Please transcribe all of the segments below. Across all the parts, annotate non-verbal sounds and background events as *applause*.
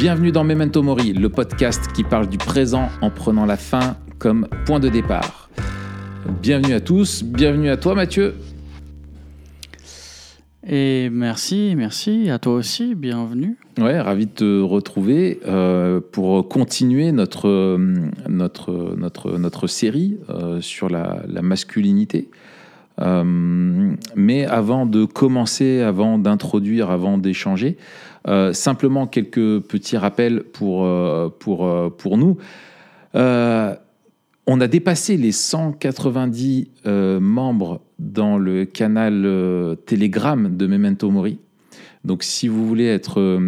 Bienvenue dans Memento Mori, le podcast qui parle du présent en prenant la fin comme point de départ. Bienvenue à tous, bienvenue à toi Mathieu. Et merci, merci à toi aussi, bienvenue. Ouais, ravi de te retrouver euh, pour continuer notre, notre, notre, notre série euh, sur la, la masculinité. Euh, mais avant de commencer, avant d'introduire, avant d'échanger, euh, simplement quelques petits rappels pour, euh, pour, euh, pour nous. On a dépassé les 190 euh, membres dans le canal Telegram de Memento Mori. Donc si vous voulez être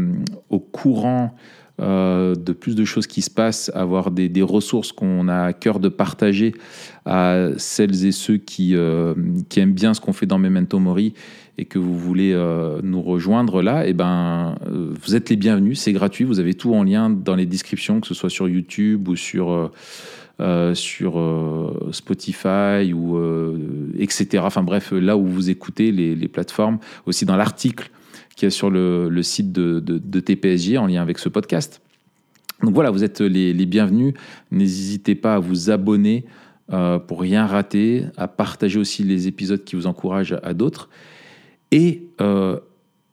au courant euh, de plus de choses qui se passent, avoir des, ressources qu'on a à cœur de partager à celles et ceux qui, euh, aiment bien ce qu'on fait dans Memento Mori et que vous voulez euh, nous rejoindre là, eh ben, vous êtes les bienvenus, c'est gratuit, vous avez tout en lien dans les descriptions, que ce soit sur YouTube ou sur, Spotify ou etc. Enfin bref, là où vous écoutez les plateformes, aussi dans l'article qui est sur le, site de, TPSG en lien avec ce podcast. Donc voilà, vous êtes les, bienvenus. N'hésitez pas à vous abonner euh, pour rien rater, à partager aussi les épisodes qui vous encouragent à, d'autres. Et euh,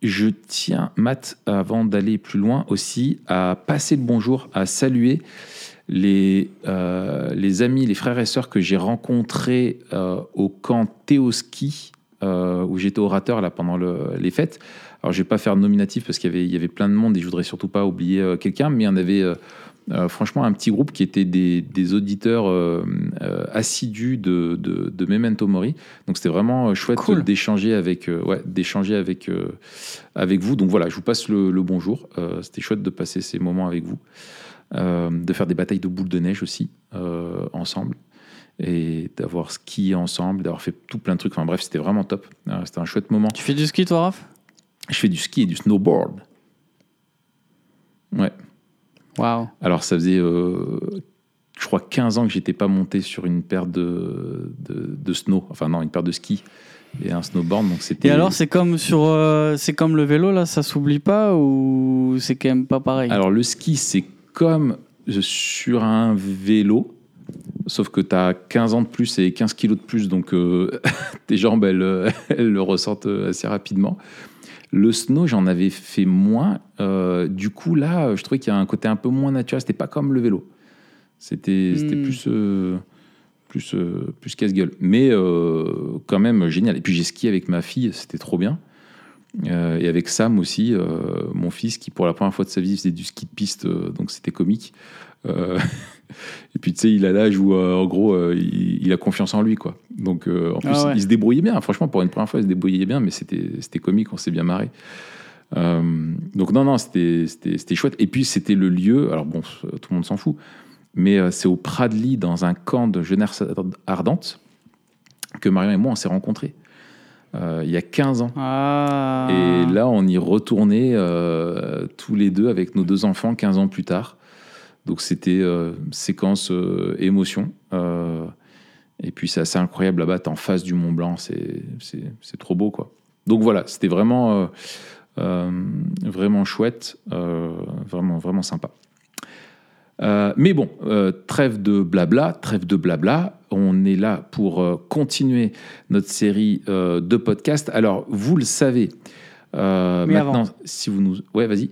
je tiens, Matt, avant d'aller plus loin aussi, à passer le bonjour, à saluer les, euh, amis, les frères et sœurs que j'ai rencontrés au camp Théoski, où j'étais orateur là, pendant le- les fêtes. Alors, je vais pas faire de nominatif parce qu'il y avait, il y avait plein de monde et je voudrais surtout pas oublier euh, quelqu'un, mais il y en avait euh, euh, franchement un petit groupe qui était des, des auditeurs assidus de, de, de Memento Mori. Donc, c'était vraiment chouette Cool. d'échanger avec, ouais, d'échanger avec, avec vous. Donc, voilà, je vous passe le, le bonjour. C'était chouette de passer ces moments avec vous, de faire des batailles de boules de neige aussi ensemble et d'avoir skié ensemble, d'avoir fait tout plein de trucs. Enfin bref, c'était vraiment top. C'était un chouette moment. Tu fais du ski, toi, Raph? Je fais du ski et du snowboard. Ouais. Waouh. Alors ça faisait, euh, je crois, 15 ans que j'étais pas monté sur une paire de, de, de snow. Enfin non, une paire de skis et un snowboard. Donc c'était. Et alors, c'est comme sur, euh, c'est comme le vélo là, ça s'oublie pas ou c'est quand même pas pareil? Alors le ski, c'est comme sur un vélo. Sauf que tu as 15 ans de plus et 15 kilos de plus, donc euh, *laughs* tes jambes, elles, elles le ressortent assez rapidement. Le snow, j'en avais fait moins. Euh, du coup, là, je trouvais qu'il y a un côté un peu moins naturel. C'était pas comme le vélo. C'était Hmm. plus, euh, plus, euh, plus casse-gueule. Mais quand même génial. Et puis j'ai skié avec ma fille, c'était trop bien. Et avec Sam aussi, mon fils, qui pour la première fois de sa vie faisait du ski de piste, donc c'était comique. Euh, *laughs* et puis tu sais, il a l'âge où euh, en gros, euh, il, il a confiance en lui, quoi. Donc en plus, Ah ouais. il se débrouillait bien. Franchement, pour une première fois, il se débrouillait bien, mais c'était comique, on s'est bien marré. Donc non, non, c'était chouette. Et puis c'était le lieu, alors bon, tout le monde s'en fout, mais c'est au Pradly, dans un camp de jeunesse ardente, que Marion et moi, on s'est rencontrés. Euh, il y a 15 ans. Ah. Et là, on y retournait euh, tous les deux avec nos deux enfants 15 ans plus tard. Donc c'était euh, séquence euh, émotion. Euh, et puis c'est assez incroyable là-bas, t'es en face du Mont Blanc, c'est trop beau quoi. Donc voilà, c'était vraiment, vraiment chouette, vraiment, vraiment sympa. Mais bon, trêve de blabla, trêve de blabla. On est là pour continuer notre série de podcasts. Alors, vous le savez, maintenant, avant. si vous nous. Ouais, vas-y.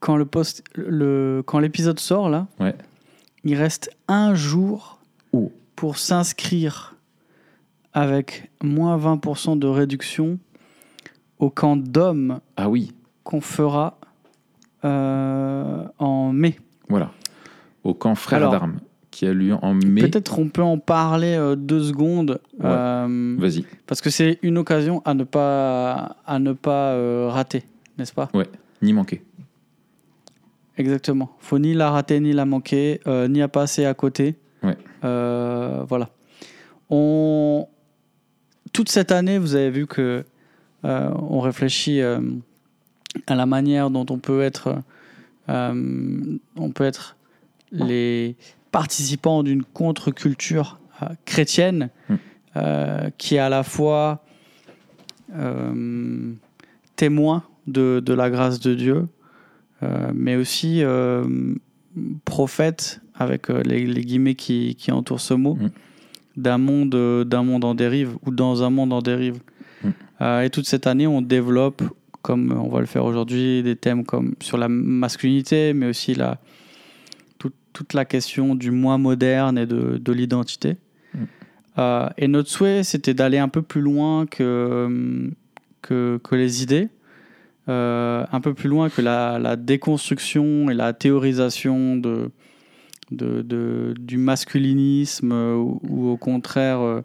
Quand le post, le, quand l'épisode sort là, Ouais. il reste un jour Oh. pour s'inscrire avec moins 20% de réduction au camp d'hommes Ah oui, qu'on fera euh, en mai. voilà. Au camp Frères d'Armes, qui a lieu en mai. Peut-être on peut en parler euh, deux secondes. Ouais. euh, Vas-y. Parce que c'est une occasion à ne pas, à ne pas rater, n'est-ce pas? Ni manquer. Exactement. Faut ni la rater, ni la manquer, euh, ni à passer à côté. Ouais. Euh, voilà. On... Toute cette année, vous avez vu que euh, on réfléchit à la manière dont on peut être, on peut être les participants d'une contre-culture chrétienne Mm. euh, qui est à la fois témoin de, de la grâce de Dieu, mais aussi euh, prophète, avec euh, les, les guillemets qui, qui entourent ce mot, Mm. d'un monde, euh, d'un monde en dérive ou dans un monde en dérive. Mm. Euh, et toute cette année, on développe, comme on va le faire aujourd'hui, des thèmes comme sur la masculinité, mais aussi la, toute, toute la question du moi moderne et de, de l'identité. Mm. Euh, et notre souhait, c'était d'aller un peu plus loin que, que, que les idées, euh, un peu plus loin que la, déconstruction et la théorisation du masculinisme ou, au contraire euh,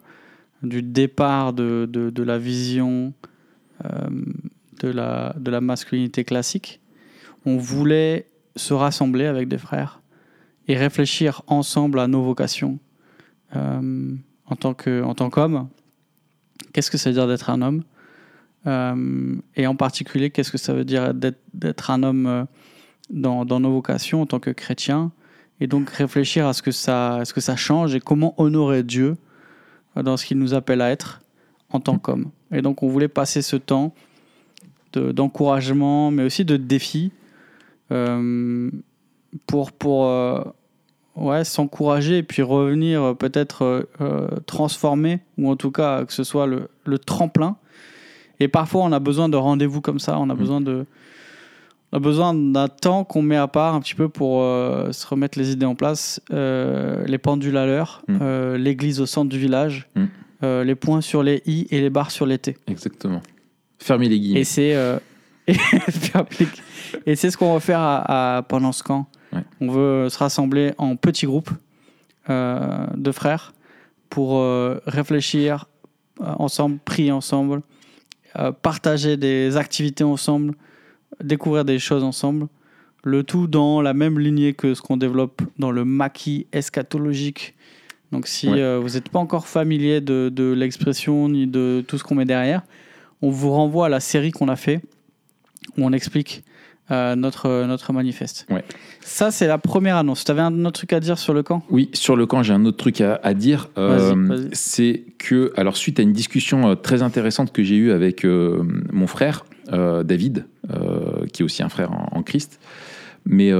du départ de, la vision euh, de, la, masculinité classique. On voulait se rassembler avec des frères et réfléchir ensemble à nos vocations en tant que en tant qu'homme. Qu'est-ce que ça veut dire d'être un homme? Et en particulier, qu'est-ce que ça veut dire d'être un homme euh, dans, nos vocations en tant que chrétien? Et donc réfléchir à ce que ça, ce que ça change et comment honorer Dieu euh, dans ce qu'il nous appelle à être en tant qu'homme. Et donc on voulait passer ce temps de- d'encouragement, mais aussi de défi euh, pour, pour euh, ouais, s'encourager et puis revenir euh, peut-être euh, euh, transformé, ou en tout cas que ce soit le tremplin. Et parfois, on a besoin de rendez-vous comme ça, on a Mm. besoin de. On a besoin d'un temps qu'on met à part un petit peu pour euh, se remettre les idées en place, euh, les pendules à l'heure, Mm. euh, l'église au centre du village, Mm. les points sur les i et les barres sur les t. Exactement. Fermez les guillemets. Et c'est *laughs* et c'est ce qu'on va faire à, à- pendant ce camp. Ouais. On veut se rassembler en petits groupes de frères pour réfléchir ensemble, prier ensemble, euh, partager des activités ensemble, découvrir des choses ensemble. Le tout dans la même lignée que ce qu'on développe dans le maquis eschatologique. Donc si Ouais. euh, vous n'êtes pas encore familier de, de l'expression ni de tout ce qu'on met derrière, on vous renvoie à la série qu'on a fait où on explique euh, notre, notre manifeste. Ouais. Ça, c'est la première annonce. Tu avais un autre truc à dire sur le camp? Oui, sur le camp, j'ai un autre truc à, à dire. Euh, c'est que, alors, suite à une discussion euh, très intéressante que j'ai eue avec euh, mon frère, David, qui est aussi un frère en, en Christ, mais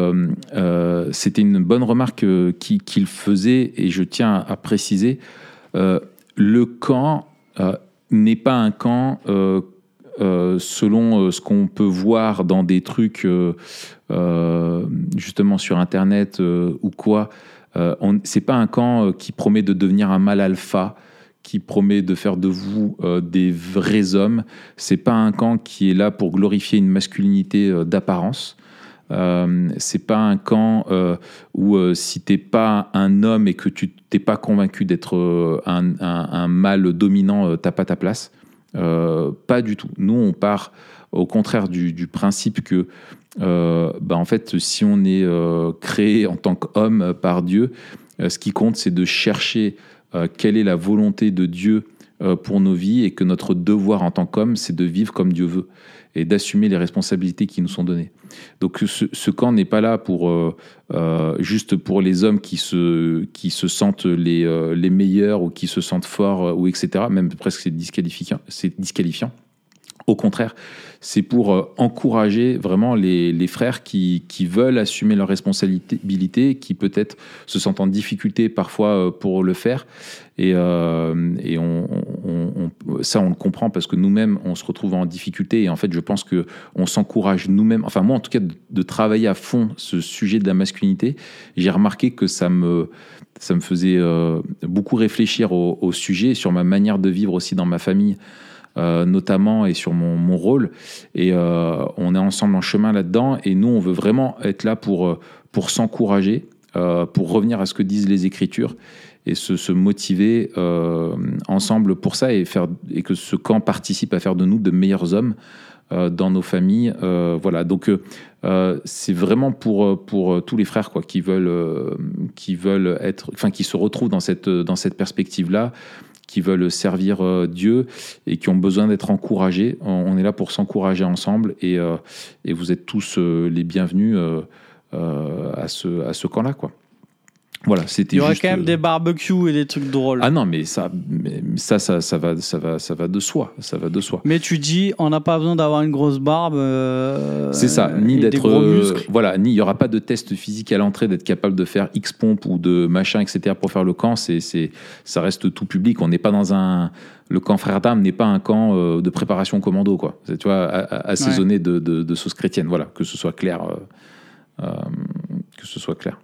c'était une bonne remarque qui- qu'il faisait, et je tiens à, préciser le camp n'est pas un camp euh, selon euh, ce qu'on peut voir dans des trucs euh, justement sur internet ou quoi. C'est pas un camp qui promet de devenir un mal alpha, qui promet de faire de vous des vrais hommes. C'est pas un camp qui est là pour glorifier une masculinité d'apparence. Euh, c'est pas un camp où si t'es pas un homme et que tu t'es pas convaincu d'être un, un- un mâle dominant, t'as pas ta place. Euh, pas du tout. Nous, on part au contraire du, principe que, euh, bah, en fait, si on est euh, créé en tant qu'homme par Dieu, ce qui compte, c'est de chercher quelle est la volonté de Dieu pour nos vies et que notre devoir en tant qu'homme, c'est de vivre comme Dieu veut et d'assumer les responsabilités qui nous sont données. Donc ce, camp n'est pas là pour euh, euh, juste pour les hommes qui se, qui se sentent les, euh, les meilleurs ou qui se sentent forts ou etc. Même presque c'est disqualifiant. C'est disqualifiant. Au contraire, c'est pour euh, encourager vraiment les, frères qui, veulent assumer leurs responsabilités, qui peut-être se sentent en difficulté parfois euh, pour le faire. Et, euh, ça, on le comprend parce que nous-mêmes, on se retrouve en difficulté. Et en fait, je pense que on s'encourage nous-mêmes, enfin moi en tout cas, de, travailler à fond ce sujet de la masculinité. J'ai remarqué que ça me, faisait beaucoup réfléchir au, au sujet, sur ma manière de vivre aussi dans ma famille. Euh, notamment et sur mon, mon rôle. Et euh, on est ensemble en chemin là-dedans. Et nous on veut vraiment être là pour euh, pour s'encourager pour revenir à ce que disent les écritures et se, se motiver ensemble pour ça et faire et que ce camp participe à faire de nous de meilleurs hommes dans nos familles voilà. Donc c'est vraiment pour pour tous les frères quoi qui veulent qui veulent être enfin qui se retrouvent dans cette dans cette perspective là qui veulent servir euh, Dieu et qui ont besoin d'être encouragés. On, est là pour s'encourager ensemble et, euh, et vous êtes tous euh, les bienvenus à ce, à ce camp-là. Quoi. Voilà, c'était Il y aurait juste, quand même euh, des barbecues et des trucs drôles. Ah non, mais ça, mais ça, ça, ça va, ça va, ça va de soi. Ça va de soi. Mais tu dis, on n'a pas besoin d'avoir une grosse barbe. euh, C'est ça, ni d'être, euh, voilà, ni il y aura pas de test physique à l'entrée d'être capable de faire X pompe ou de machin, etc. pour faire le camp. C'est, c'est, ça reste tout public. On n'est pas dans un, le camp Frères d'Armes n'est pas un camp euh, de préparation commando, quoi. C'est, tu vois, assaisonné de, de, de sauce chrétienne. Voilà, que ce soit clair, que ce soit clair.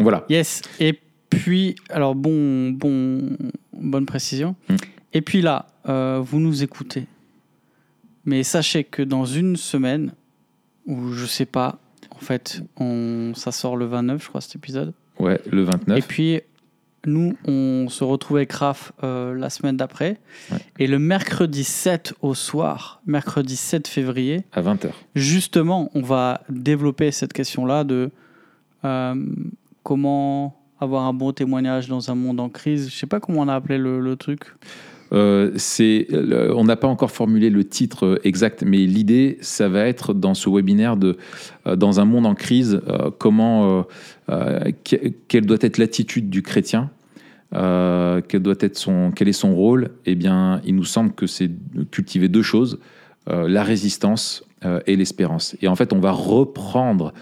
Voilà. Yes. Et puis, alors bon, bon, bonne précision. Mm. Et puis là, euh, vous nous écoutez. Mais sachez que dans une semaine, ou je sais pas, en fait, on, ça sort le 29, je crois, cet épisode. Ouais, le 29. Et puis, nous, on se retrouve avec Raph euh, la semaine d'après. Ouais. Et le mercredi 7 au soir, mercredi 7 février, à 20h. justement, on va développer cette question-là de euh, comment avoir un bon témoignage dans un monde en crise. Je sais pas comment on a appelé le, truc. Euh, c'est, on n'a pas encore formulé le titre euh, exact, mais l'idée, ça va être dans ce webinaire de, euh, dans un monde en crise, comment, que- quelle doit être l'attitude du chrétien, quel doit être son, quel est son rôle. Eh bien, il nous semble que c'est cultiver deux choses la résistance et l'espérance. Et en fait, on va reprendre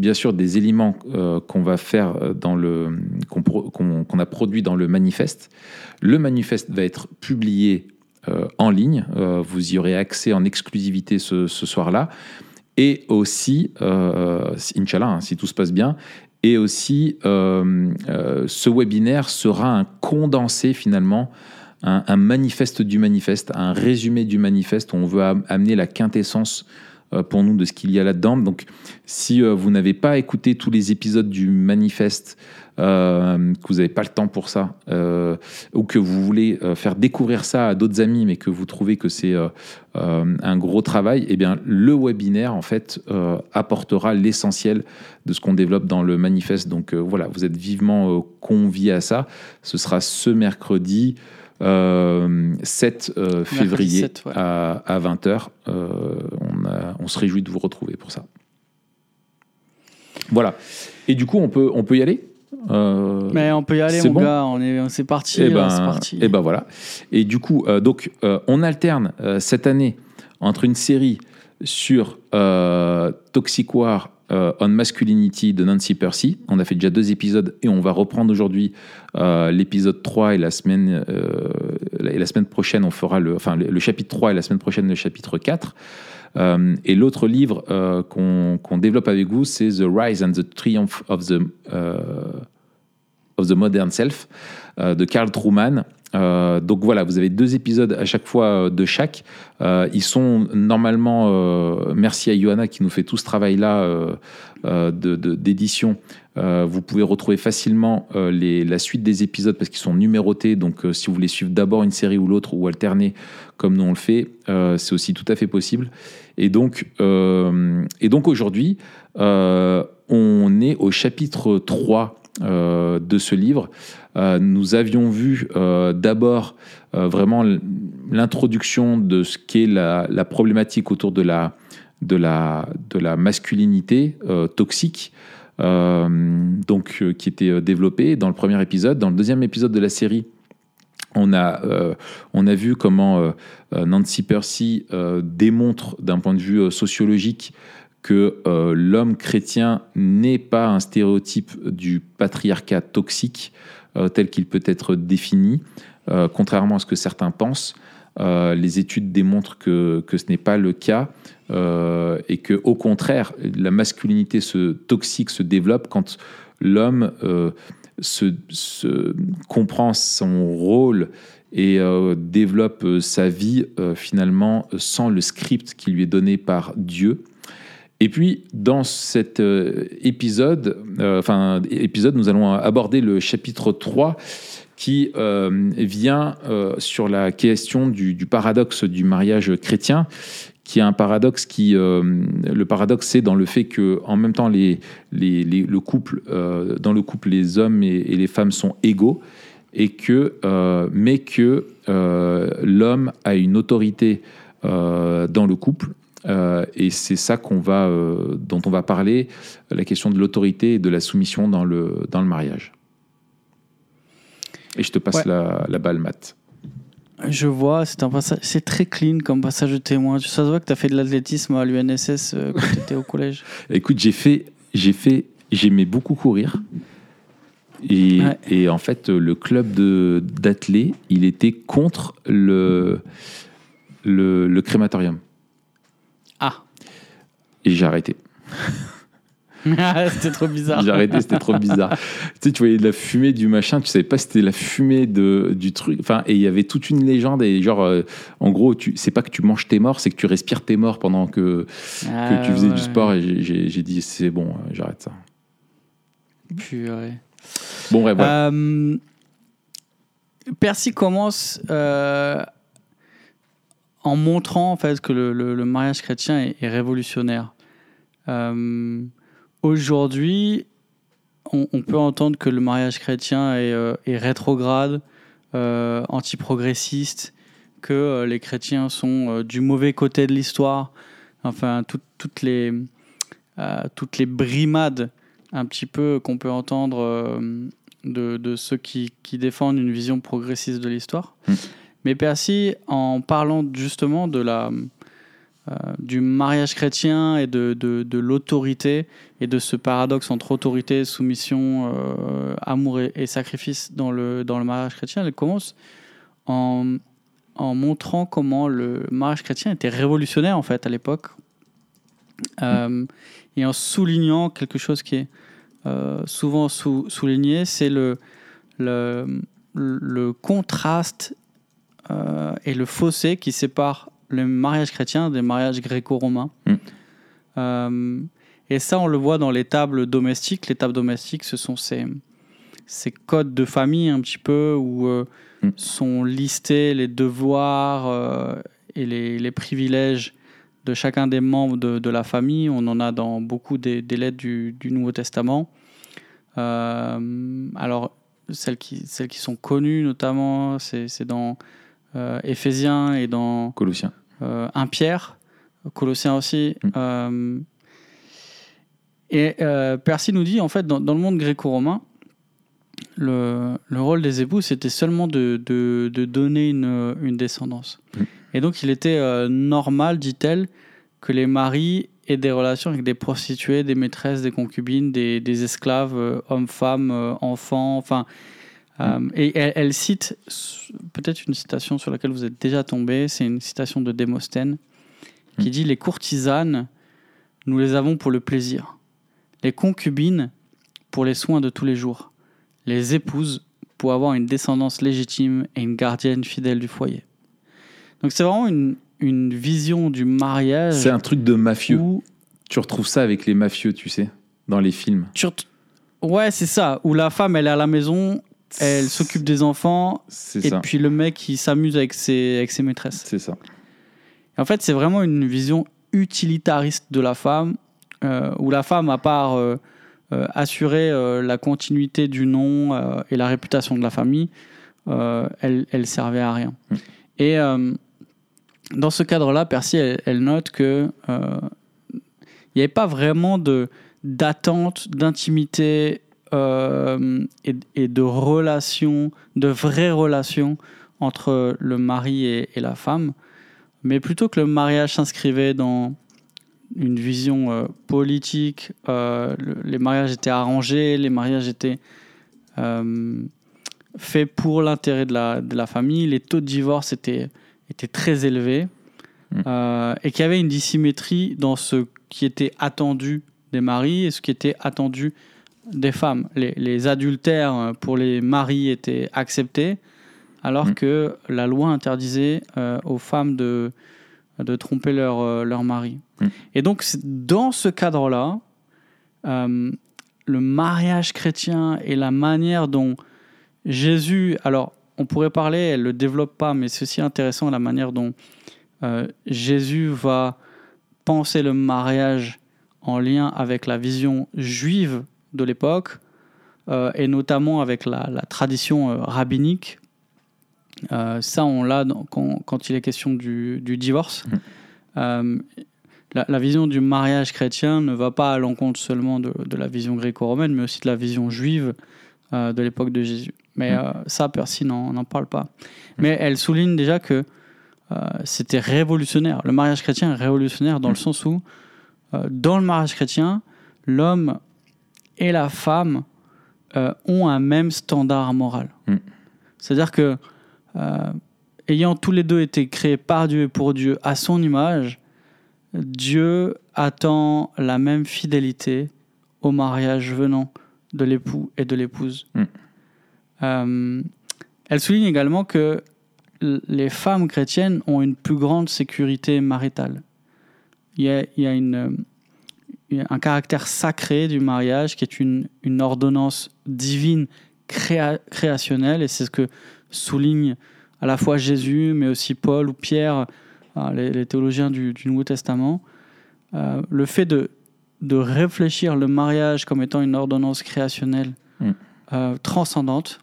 bien sûr des éléments euh, qu'on va faire euh, dans le qu'on a produit dans le manifeste. Le manifeste va être publié euh, en ligne. Vous y aurez accès en exclusivité ce, soir-là. Et aussi, Inch'Allah, hein, si tout se passe bien, et aussi, ce webinaire sera un condensé finalement, un, un manifeste du manifeste, un résumé du manifeste où on veut am- amener la quintessence pour nous de ce qu'il y a là-dedans. Donc, si euh, vous n'avez pas écouté tous les épisodes du manifeste, euh, que vous n'avez pas le temps pour ça, euh, ou que vous voulez euh, faire découvrir ça à d'autres amis, mais que vous trouvez que c'est euh, euh, un gros travail, eh bien, le webinaire, en fait, euh, apportera l'essentiel de ce qu'on développe dans le manifeste. Donc, euh, voilà, vous êtes vivement euh, conviés à ça. Ce sera ce mercredi. euh, 7 euh, février 7, ouais. à, 20h. On, a- on se réjouit de vous retrouver pour ça. Voilà. Et du coup, on peut, on peut y aller Euh, Mais on peut y aller, mon bon gars. On est, c'est parti. eh là, ben, c'est parti. eh ben voilà. Et du coup, euh, donc, euh, on alterne euh, cette année entre une série sur euh, Toxic War euh, on Masculinity de Nancy Percy. On a fait déjà deux épisodes et on va reprendre aujourd'hui euh, l'épisode 3 et la semaine euh, et la semaine prochaine on fera le enfin le, le chapitre 3 et la semaine prochaine le chapitre 4. Euh, et l'autre livre euh, qu'on développe avec vous, c'est The Rise and the Triumph of the euh, of the Modern Self de Carl Truman. Donc voilà, vous avez deux épisodes à chaque fois de chaque. Ils sont normalement, merci à Johanna qui nous fait tout ce travail-là euh, de- de- d'édition. Euh, vous pouvez retrouver facilement euh, la suite des épisodes parce qu'ils sont numérotés. Donc euh, si vous voulez suivre d'abord une série ou l'autre ou alterner comme nous on le fait, c'est aussi tout à fait possible. Et donc, et donc aujourd'hui, on est au chapitre 3 euh, de ce livre. Nous avions vu d'abord vraiment l'introduction de ce qu'est la, la problématique autour de la, de la, de la masculinité toxique. Euh, donc, euh, qui était euh, développée dans le premier épisode. Dans le deuxième épisode de la série, on a, on a vu comment Nancy Percy démontre d'un point de vue sociologique que l'homme chrétien n'est pas un stéréotype du patriarcat toxique tel qu'il peut être défini, contrairement à ce que certains pensent. Les études démontrent que, que ce n'est pas le cas euh, et que au contraire la masculinité se, toxique se développe quand l'homme euh, comprend son rôle et euh, développe sa vie finalement sans le script qui lui est donné par Dieu. Et puis, dans cet épisode, enfin, épisode, nous allons aborder le chapitre 3 qui vient sur la question du paradoxe du mariage chrétien, qui est un paradoxe qui, euh, le paradoxe, c'est dans le fait que, en même temps, les, les, les- le couple, euh, dans le couple, les hommes et, et les femmes sont égaux, et que, euh, mais que euh, l'homme a une autorité euh, dans le couple et c'est ça qu'on va, dont on va parler, la question de l'autorité et de la soumission dans le, dans le mariage. Et je te passe Ouais. la, la balle, Matt. Je vois, c'est un passage, c'est très clean comme passage de témoin. Ça se voit que tu as fait de l'athlétisme à l'UNSS euh, quand *laughs* tu étais au collège. Écoute, j'ai fait, j'ai fait, j'aimais beaucoup courir. Et, Ouais. et en fait, le club de d'athlé, il était contre le, le, le crématorium. Ah, Et j'ai arrêté. *laughs* c'était trop bizarre. J'ai arrêté, c'était trop bizarre. *laughs* tu sais, tu voyais de la fumée du machin, tu savais pas si c'était la fumée de, du truc. Enfin, et il y avait toute une légende. Et genre, euh, en gros, tu, c'est pas que tu manges tes morts, c'est que tu respires tes morts pendant que, que Ah, tu faisais ouais. du sport. Et j'ai- j'ai j'ai dit, c'est bon, euh, j'arrête ça. Purée. Bon, bref, voilà. Euh, Percy commence euh, en montrant en fait que le, le- le mariage chrétien est, est révolutionnaire. Euh, Aujourd'hui, on, on peut entendre que le mariage chrétien est, euh, est rétrograde, euh, antiprogressiste, que euh, les chrétiens sont euh, du mauvais côté de l'histoire. Enfin, tout- toutes les toutes les brimades un petit peu qu'on peut entendre de, de ceux qui, qui défendent une vision progressiste de l'histoire. Mm. Mais Percy, en parlant justement de la, du mariage chrétien et de, de, de l'autorité et de ce paradoxe entre autorité, soumission, euh, amour et, sacrifice dans le, dans le mariage chrétien, elle commence en, en montrant comment le mariage chrétien était révolutionnaire en fait à l'époque Euh, et en soulignant quelque chose qui est euh, souvent sou- souligné, c'est le, le, le contraste euh, et le fossé qui sépare le mariage chrétien des mariages gréco-romains. Mm. Euh, et ça, on le voit dans les tables domestiques. Les tables domestiques, ce sont ces, ces codes de famille un petit peu où euh, Mm. sont listés les devoirs euh, et les, les privilèges de chacun des membres de, de la famille. On en a dans beaucoup des, des lettres du, du Nouveau Testament. Alors, celles qui, celles qui sont connues notamment, c'est dans Éphésiens et dans Colossiens. Euh, 1 Pierre, Colossiens aussi. Mm. Euh, et euh, Percy nous dit, en fait, dans, dans le monde gréco-romain, le, le rôle des époux, c'était seulement de, de, de donner une, une descendance. Mm. Et donc, il était euh, normal, dit-elle, que les maris aient des relations avec des prostituées, des maîtresses, des concubines, des, des esclaves, euh, hommes, femmes, euh, enfants, enfin... euh, et elle, elle cite peut-être une citation sur laquelle vous êtes déjà tombé, c'est une citation de Démosthène qui Mm. dit Les courtisanes, nous les avons pour le plaisir, les concubines pour les soins de tous les jours, les épouses pour avoir une descendance légitime et une gardienne fidèle du foyer. Donc c'est vraiment une, une vision du mariage C'est un truc de mafieux. où Tu retrouves ça avec les mafieux, tu sais, dans les films. tu ret- Ouais, c'est ça, où la femme elle est à la maison, elle s'occupe des enfants, et ça. puis le mec il s'amuse avec ses, avec ses maîtresses. C'est ça. En fait, c'est vraiment une vision utilitariste de la femme, euh, où la femme, à part euh, euh, assurer la continuité du nom et la réputation de la famille, elle, elle servait à rien. Mm. Et dans ce cadre-là, Percy, elle, elle note que il n'y avait pas vraiment de d'attente, d'intimité euh, et, et de relations, de vraies relations entre le mari et, et la femme, mais plutôt que le mariage s'inscrivait dans une vision euh, politique, euh, le- les mariages étaient arrangés, les mariages étaient faits pour l'intérêt de la, de la famille, les taux de divorce étaient, étaient très élevés, Mm. euh, et qu'il y avait une dissymétrie dans ce qui était attendu des maris et ce qui était attendu des femmes. Les, les adultères euh, pour les maris étaient acceptés, alors Mm. que la loi interdisait euh, aux femmes de, de tromper leur, euh, leur mari. Mm. Et donc, dans ce cadre-là, euh, le mariage chrétien et la manière dont Jésus, alors on pourrait parler, elle ne le développe pas, mais c'est aussi intéressant la manière dont Jésus va penser le mariage en lien avec la vision juive de l'époque, euh, et notamment avec la, la tradition euh, rabbinique. Euh, ça, on l'a quand, quand il est question du, du divorce. Euh, la, la vision du mariage chrétien ne va pas à l'encontre seulement de, de la vision gréco-romaine, mais aussi de la vision juive de l'époque de Jésus. Mais Mm. euh, ça, Percy n'en parle pas. Mais elle souligne déjà que c'était révolutionnaire. Le mariage chrétien est révolutionnaire dans le sens où, dans le mariage chrétien, l'homme et la femme euh, ont un même standard moral. Mm. C'est-à-dire que, euh, ayant tous les deux été créés par Dieu et pour Dieu à son image, Dieu attend la même fidélité au mariage venant de l'époux et de l'épouse. Mm. Euh, elle souligne également que les femmes chrétiennes ont une plus grande sécurité maritale. Il y a, il y a une, un caractère sacré du mariage qui est une, une ordonnance divine créa- créationnelle, et c'est ce que souligne à la fois Jésus, mais aussi Paul ou Pierre, euh, les, les théologiens du, du Nouveau Testament. Euh, le fait de, de réfléchir le mariage comme étant une ordonnance créationnelle Mm. euh, transcendante,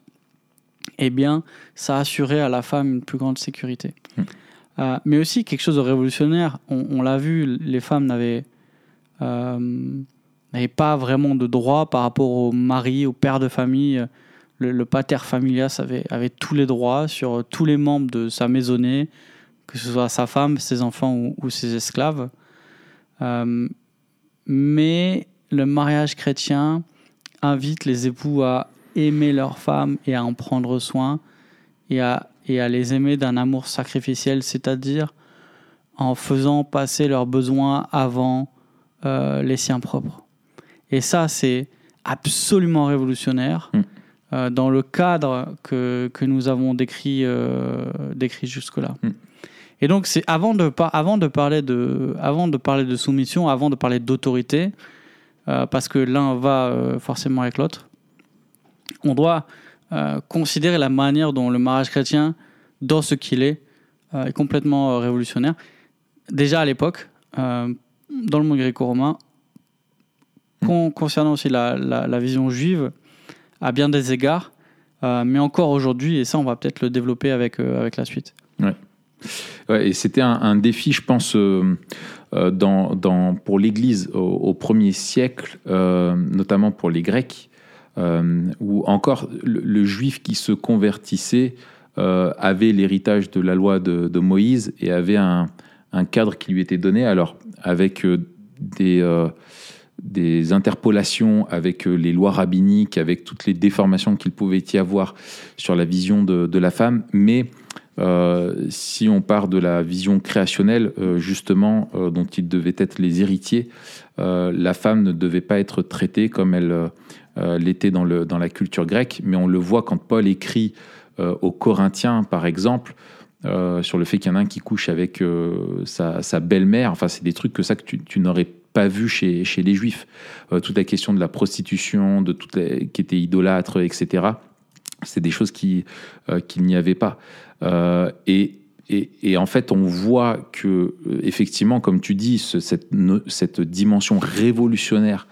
eh bien, ça assurait à la femme une plus grande sécurité. Mm. Euh, mais aussi quelque chose de révolutionnaire. On, on l'a vu, les femmes n'avaient euh, n'avaient pas vraiment de droit par rapport au mari, au père de famille. Le, pater familias avait, tous les droits sur tous les membres de sa maisonnée, que ce soit sa femme, ses enfants ou, ses esclaves. Euh, mais le mariage chrétien invite les époux à aimer leur femme et à en prendre soin et à les aimer d'un amour sacrificiel, c'est-à-dire en faisant passer leurs besoins avant euh, les siens propres. Et ça, c'est absolument révolutionnaire Mm. euh, dans le cadre que, que nous avons décrit, euh, décrit jusque-là. Mm. Et donc, c'est avant de, avant, de parler de, avant de parler de soumission, avant de parler d'autorité, parce que l'un va forcément avec l'autre, on doit euh, considérer la manière dont le mariage chrétien, dans ce qu'il est, euh, est complètement euh, révolutionnaire. Déjà à l'époque, dans le monde gréco-romain, con- concernant aussi la, vision juive, à bien des égards, euh, mais encore aujourd'hui, et ça on va peut-être le développer avec, euh, avec la suite. Ouais, et c'était un, défi, je pense, euh, dans, dans, pour l'Église au, au premier siècle, notamment pour les Grecs, où encore le, juif qui se convertissait avait l'héritage de la loi de Moïse et avait un, un cadre qui lui était donné, alors avec euh, des, euh, des interpolations avec euh, les lois rabbiniques, avec toutes les déformations qu'il pouvait y avoir sur la vision de, la femme, mais si on part de la vision créationnelle, justement, dont ils devaient être les héritiers, la femme ne devait pas être traitée comme elle l'était dans, la culture grecque, mais on le voit quand Paul écrit aux Corinthiens, par exemple, euh, sur le fait qu'il y en a un qui couche avec euh, sa, belle-mère. Enfin, c'est des trucs que ça que tu, n'aurais pas vu chez, chez les Juifs. Euh, toute la question de la prostitution, de toute qui était idolâtre, etc. C'est des choses qui, qu'il n'y avait pas. Et, et, en fait, on voit que, effectivement, comme tu dis, ce- cette, cette dimension révolutionnaire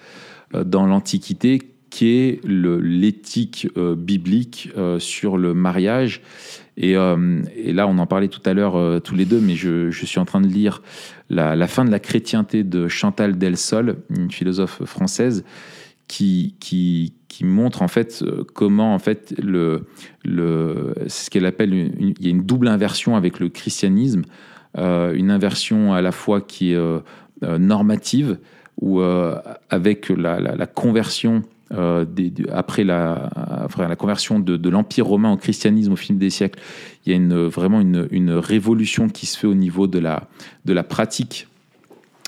dans l'Antiquité, qui est l'éthique biblique sur le mariage. Et, euh, et là, on en parlait tout à l'heure euh, tous les deux, mais je, suis en train de lire la, fin de la chrétienté de Chantal Del Sol, une philosophe française, qui, qui, montre en fait euh, comment en fait le, le c'est ce qu'elle appelle une, il y a une double inversion avec le christianisme, une inversion à la fois qui est normative ou avec la conversion euh, après la, conversion de, l'empire romain au christianisme au fil des siècles, il y a vraiment une, révolution qui se fait au niveau de la, pratique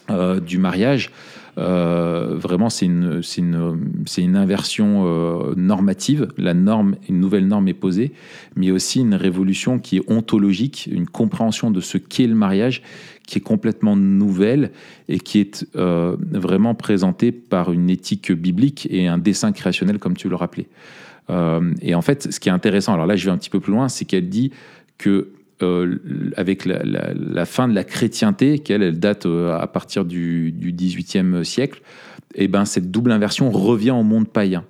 euh, du mariage. Euh, vraiment, c'est une, inversion normative. La norme, une nouvelle norme est posée, mais aussi une révolution qui est ontologique, une compréhension de ce qu'est le mariage, qui est complètement nouvelle et qui est euh, vraiment présentée par une éthique biblique et un dessin créationnel, comme tu le rappelais. Euh, et en fait, ce qui est intéressant, alors là, je vais un petit peu plus loin, c'est qu'elle dit que euh, avec la, fin de la chrétienté, qu'elle elle date à partir du, du 18e siècle, et ben cette double inversion revient au monde païen,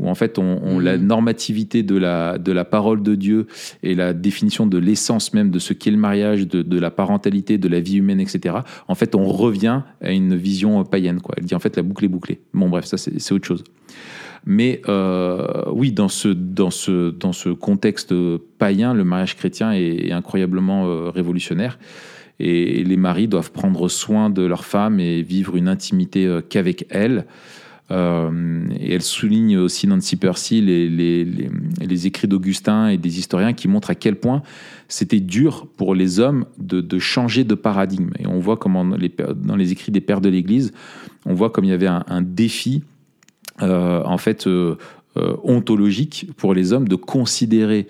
où en fait on, la Mhm. normativité de la, de la parole de Dieu et la définition de l'essence même de ce qu'est le mariage, de, de la parentalité, de la vie humaine, etc. En fait, on revient à une vision païenne. Quoi. Elle dit en fait la boucle est bouclée. Bon, bref, ça c'est c'est autre chose. Mais euh, oui, dans ce, dans, ce, dans ce contexte païen, le mariage chrétien est, est incroyablement euh, révolutionnaire. Et les maris doivent prendre soin de leur femme et vivre une intimité euh, qu'avec elle. Euh, et elle souligne aussi Nancy Percy les, les, écrits d'Augustin et des historiens qui montrent à quel point c'était dur pour les hommes de, changer de paradigme. Et on voit comment dans les, écrits des pères de l'Église, on voit comme il y avait un, défi euh, en fait euh, ontologique pour les hommes de considérer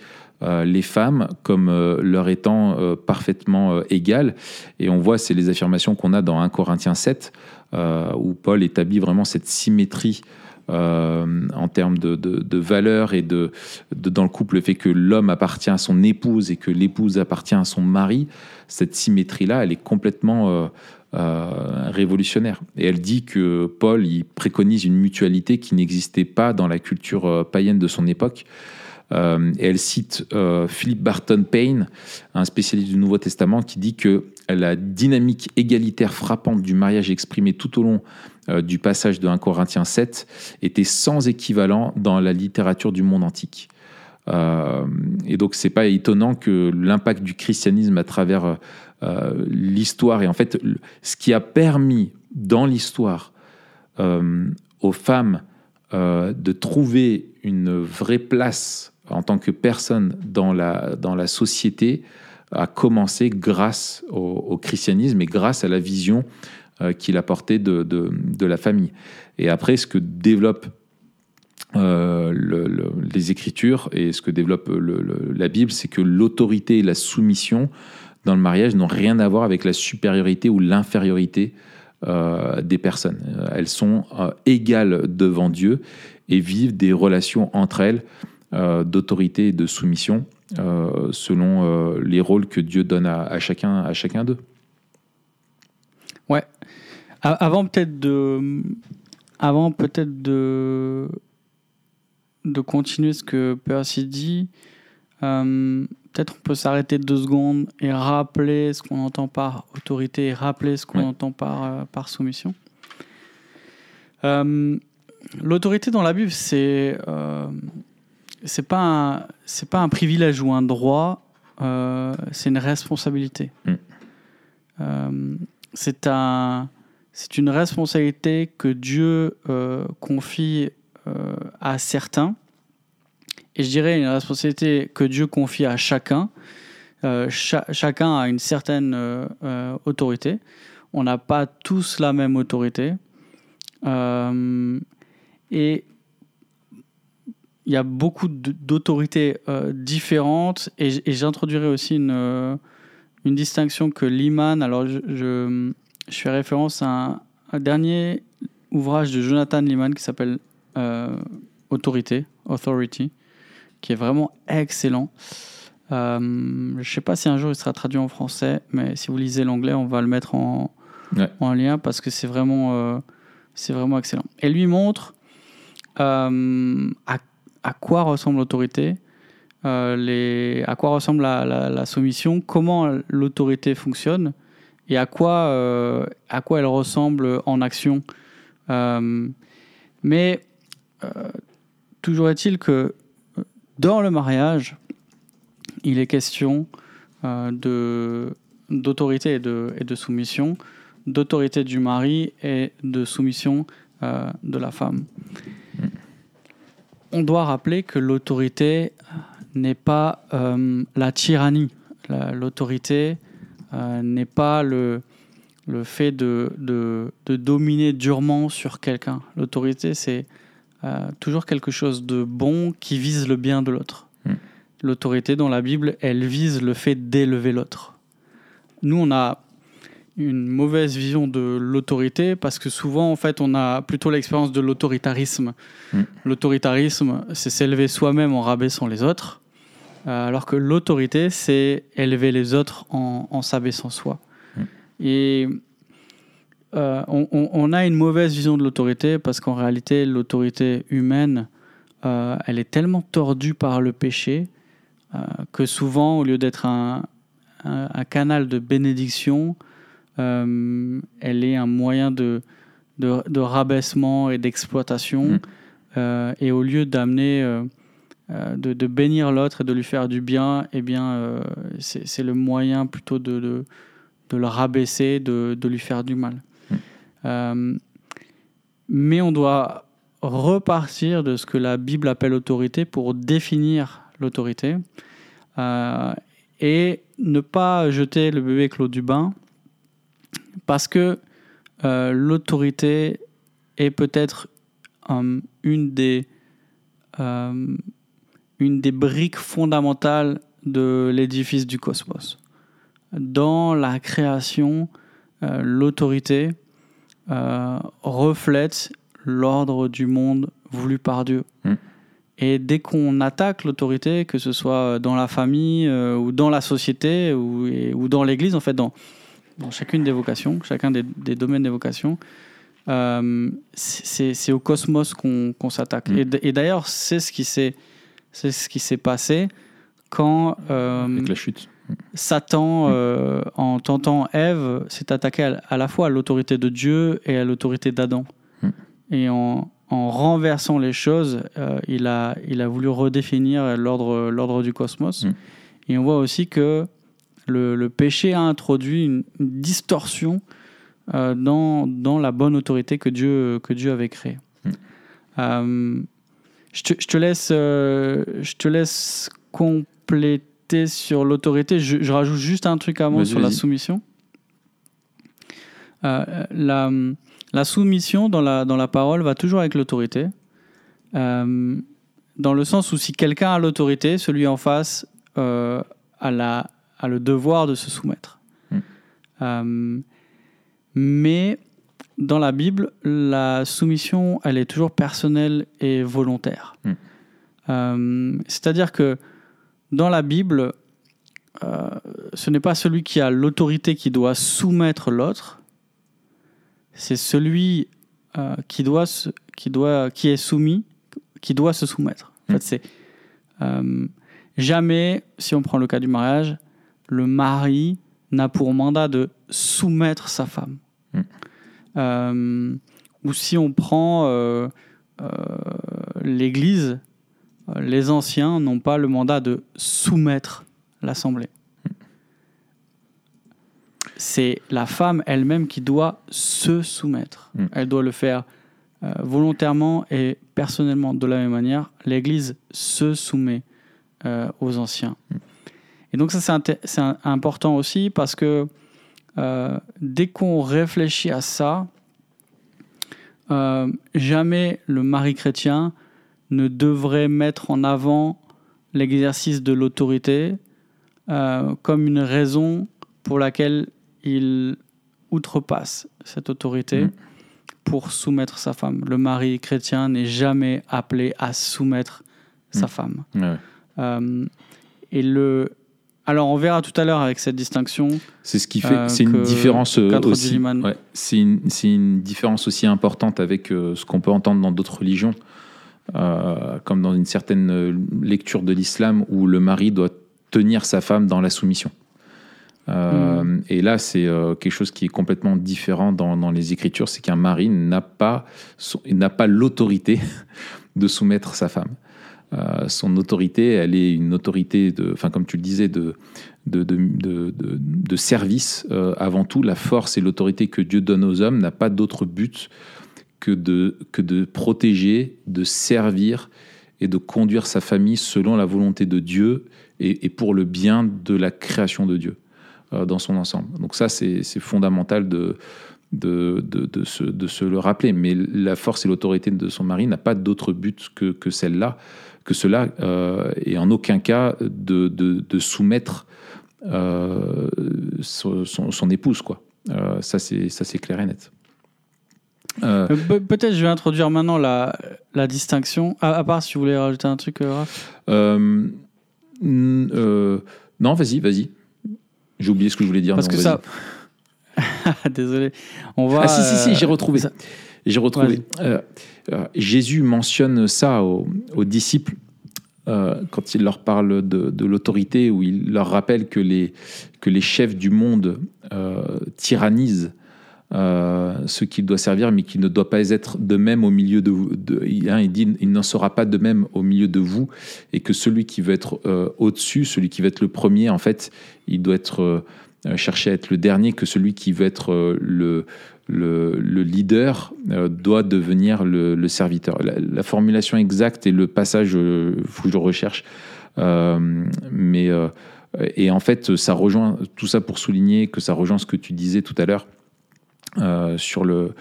les femmes comme leur étant parfaitement égales. Et on voit, c'est les affirmations qu'on a dans 1 Corinthiens 7, euh, où Paul établit vraiment cette symétrie euh, en termes de, de, valeur et de, dans le couple, le fait que l'homme appartient à son épouse et que l'épouse appartient à son mari, cette symétrie-là, elle est complètement euh, euh, révolutionnaire. Et elle dit que Paul, il préconise une mutualité qui n'existait pas dans la culture euh, païenne de son époque. Euh, et elle cite euh, Philip Barton Payne, un spécialiste du Nouveau Testament, qui dit que la dynamique égalitaire frappante du mariage exprimée tout au long euh, du passage de 1 Corinthiens 7 était sans équivalent dans la littérature du monde antique. Euh, et donc, c'est pas étonnant que l'impact du christianisme à travers euh, l'histoire et en fait, ce qui a permis dans l'histoire aux femmes de trouver une vraie place en tant que personne dans la société a commencé grâce au, christianisme et grâce à la vision euh, qu'il apportait de, de, la famille. Et après, ce que développe euh, le- le- les Écritures et ce que développe la Bible, c'est que l'autorité et la soumission dans le mariage n'ont rien à voir avec la supériorité ou l'infériorité euh, des personnes. Elles sont égales devant Dieu et vivent des relations entre elles d'autorité et de soumission euh, selon euh, les rôles que Dieu donne à, à chacun, à chacun d'eux. A- Avant peut-être de, avant peut-être de, de continuer ce que Percy dit, euh, peut-être on peut s'arrêter deux secondes et rappeler ce qu'on entend par autorité et rappeler ce qu'on Ouais. entend par, par soumission. L'autorité dans la Bible, c'est c'est pas un, c'est pas un privilège ou un droit, euh, c'est une responsabilité. Mm. Euh, c'est un, c'est une responsabilité que Dieu euh, confie à certains, et je dirais une responsabilité que Dieu confie à chacun. Cha- chacun a une certaine autorité. On n'a pas tous la même autorité. Et il y a beaucoup d'autorités euh, différentes. Et, et j'introduirai aussi une, euh, une distinction que Liman, alors je, je, je fais référence à un, un dernier ouvrage de Jonathan Liman qui s'appelle euh, Autorité, Authority, qui est vraiment excellent. Euh, je ne sais pas si un jour il sera traduit en français, mais si vous lisez l'anglais, on va le mettre en, Ouais. en lien parce que c'est vraiment, c'est vraiment excellent. Et lui montre à, à quoi ressemble l'autorité, euh, à quoi ressemble la, soumission, comment l'autorité fonctionne et à quoi, euh, elle ressemble en action. Euh, mais toujours est-il que dans le mariage, il est question d'autorité et de, soumission, d'autorité du mari et de soumission de la femme. On doit rappeler que l'autorité n'est pas euh, la tyrannie. La- L'autorité euh, n'est pas le, le fait de, de, de dominer durement sur quelqu'un. L'autorité, c'est euh, toujours quelque chose de bon qui vise le bien de l'autre. Mm. L'autorité dans la Bible, elle vise le fait d'élever l'autre. Nous, on a une mauvaise vision de l'autorité parce que souvent, en fait, on a plutôt l'expérience de l'autoritarisme. Mm. L'autoritarisme, c'est s'élever soi-même en rabaissant les autres, euh, alors que l'autorité, c'est élever les autres en, en s'abaissant soi. Mm. Et euh, on, a une mauvaise vision de l'autorité parce qu'en réalité, l'autorité humaine euh, elle est tellement tordue par le péché que souvent, au lieu d'être un, un, un canal de bénédiction, elle est un moyen de, de, de rabaissement et d'exploitation. Mm. Euh, et au lieu d'amener, euh, euh, de, de bénir l'autre et de lui faire du bien, eh bien, euh, c'est le moyen plutôt de, de, de le rabaisser, de, lui faire du mal. Mm. Euh, mais on doit repartir de ce que la Bible appelle autorité pour définir l'autorité euh, et ne pas jeter le bébé avec l'eau du bain parce que euh, l'autorité est peut-être euh, une des euh, une des briques fondamentales de l'édifice du cosmos. Dans la création, l'autorité reflète l'ordre du monde voulu par Dieu. Mm. Et dès qu'on attaque l'autorité, que ce soit dans la famille euh, ou dans la société ou, et- ou dans l'Église, en fait, dans, dans chacune des vocations, chacun des, des domaines des vocations, euh, c'est au cosmos qu'on s'attaque. Mm. Et d'ailleurs, c'est ce qui s'est ce passé quand euh, Avec la chute. Satan, Mm. euh, en tentant Ève, s'est attaqué à, à la fois à l'autorité de Dieu et à l'autorité d'Adam. Mm. Et en, en renversant les choses, il, a, il a voulu redéfinir l'ordre du cosmos. Mm. Et on voit aussi que le, le péché a introduit une, une distorsion euh, dans, dans la bonne autorité que Dieu, que Dieu avait créée. Mm. Euh, je, te, je te laisse, euh, je te laisse compléter sur l'autorité. Je, je rajoute juste un truc avant sur la soumission. La, la soumission dans la, dans la parole va toujours avec l'autorité. Dans le sens où si quelqu'un a l'autorité, celui en face a, la, a le devoir de se soumettre. Mm. Euh, mais dans la Bible, la soumission, elle est toujours personnelle et volontaire. Mm. Euh, C'est-à-dire que dans la Bible, euh, ce n'est pas celui qui a l'autorité qui doit soumettre l'autre, c'est celui euh, qui, doit se- qui, doit, qui est soumis qui doit se soumettre. En Mm. fait, c'est jamais, si on prend le cas du mariage, le mari n'a pour mandat de soumettre sa femme. Mm. Euh, ou si on prend euh, euh, l'Église, les anciens n'ont pas le mandat de soumettre l'Assemblée. C'est la femme elle-même qui doit se soumettre. Mm. Elle doit le faire volontairement et personnellement. De la même manière, l'Église se soumet aux anciens. Et donc ça, c'est important aussi parce que euh, dès qu'on réfléchit à ça, euh, jamais le mari chrétien ne devrait mettre en avant l'exercice de l'autorité euh, comme une raison pour laquelle il outrepasse cette autorité Mhm. pour soumettre sa femme. Le mari chrétien n'est jamais appelé à soumettre sa Mhm. femme. Euh, et le... Alors on verra tout à l'heure avec cette distinction. C'est ce qui fait. Euh, c'est une différence euh, aussi. Ouais, c'est une, c'est une différence aussi importante avec euh, ce qu'on peut entendre dans d'autres religions, euh, comme dans une certaine lecture de l'islam où le mari doit tenir sa femme dans la soumission. Euh, Et là, c'est quelque chose qui est complètement différent dans, dans les Écritures, c'est qu'un mari n'a pas, n'a pas l'autorité *laughs* de soumettre sa femme. Euh, son autorité, elle est une autorité, enfin comme tu le disais, de, service. Euh, avant tout, la force et l'autorité que Dieu donne aux hommes n'a pas d'autre but que de, protéger, de servir et de conduire sa famille selon la volonté de Dieu et, pour le bien de la création de Dieu euh, dans son ensemble. Donc ça, c'est fondamental de, se, le rappeler. Mais la force et l'autorité de son mari n'a pas d'autre but que celle-là, que cela, euh, et en aucun cas de, de, de soumettre euh, son, épouse. Quoi. Euh, ça, c'est clair et net. Euh, pe- Peut-être je vais introduire maintenant la, la distinction. À, à part si vous voulez rajouter un truc, Raph. euh, euh, non, vas-y, vas-y. J'ai oublié ce que je voulais dire. Parce non, que ça. *laughs* Désolé. On va. Ah si, si, si, euh, j'ai retrouvé. ça- j'ai retrouvé. Euh, euh, Jésus mentionne ça aux, aux disciples euh, quand il leur parle de, de l'autorité, où il leur rappelle que les, que les chefs du monde tyrannisent ceux qu'il doit servir, mais qu'il ne doit pas être de même au milieu de vous. De, hein, il dit il n'en sera pas de même au milieu de vous, et que celui qui veut être au-dessus, celui qui veut être le premier, en fait, il doit être chercher à être le dernier, que celui qui veut être le, le, le leader euh, doit devenir le, serviteur. La, la formulation exacte et le passage, il faut que je recherche, Euh, mais euh, et en fait, ça rejoint tout ça pour souligner que ça rejoint ce que tu disais tout à l'heure euh, sur le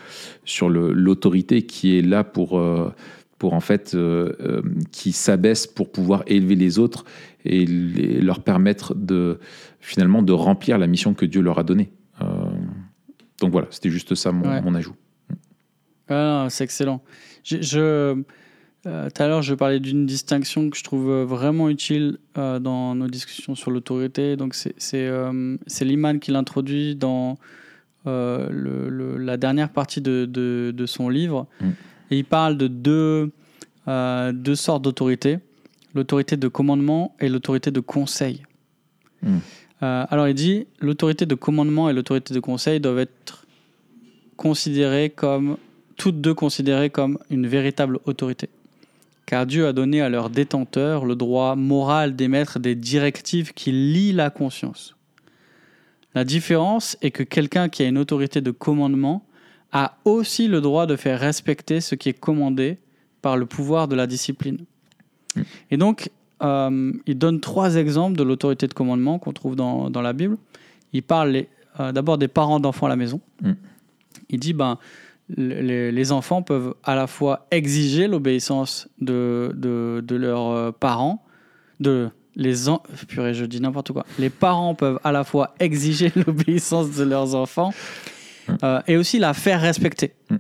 sur l'autorité qui est là pour euh, pour en fait euh, euh, qui s'abaisse pour pouvoir élever les autres et leur permettre de finalement de remplir la mission que Dieu leur a donnée. Donc voilà, c'était juste ça mon, Ouais. mon ajout. Ah, c'est excellent. Je, je- euh, tout à l'heure, je parlais d'une distinction que je trouve vraiment utile euh, dans nos discussions sur l'autorité. Donc, c'est euh, Liman qui l'introduit dans euh, le- le- la dernière partie de, de- de son livre. Mm. Et il parle de deux, deux sortes d'autorité l'autorité de commandement et l'autorité de conseil. Mm. Euh, alors, il dit l'autorité de commandement et l'autorité de conseil doivent être considérées comme toutes deux considérées comme une véritable autorité. Car Dieu a donné à leurs détenteurs le droit moral d'émettre des directives qui lient la conscience. La différence est que quelqu'un qui a une autorité de commandement a aussi le droit de faire respecter ce qui est commandé par le pouvoir de la discipline. Et donc, euh, il donne trois exemples de l'autorité de commandement qu'on trouve dans, dans la Bible. Il parle euh, d'abord des parents d'enfants à la maison. Mm. Il dit, ben, les, les enfants peuvent à la fois exiger l'obéissance de, de, de leurs euh, parents, de les en... purée, je dis n'importe quoi. Les parents peuvent à la fois exiger *laughs* l'obéissance de leurs enfants euh, et aussi la faire respecter. Mm.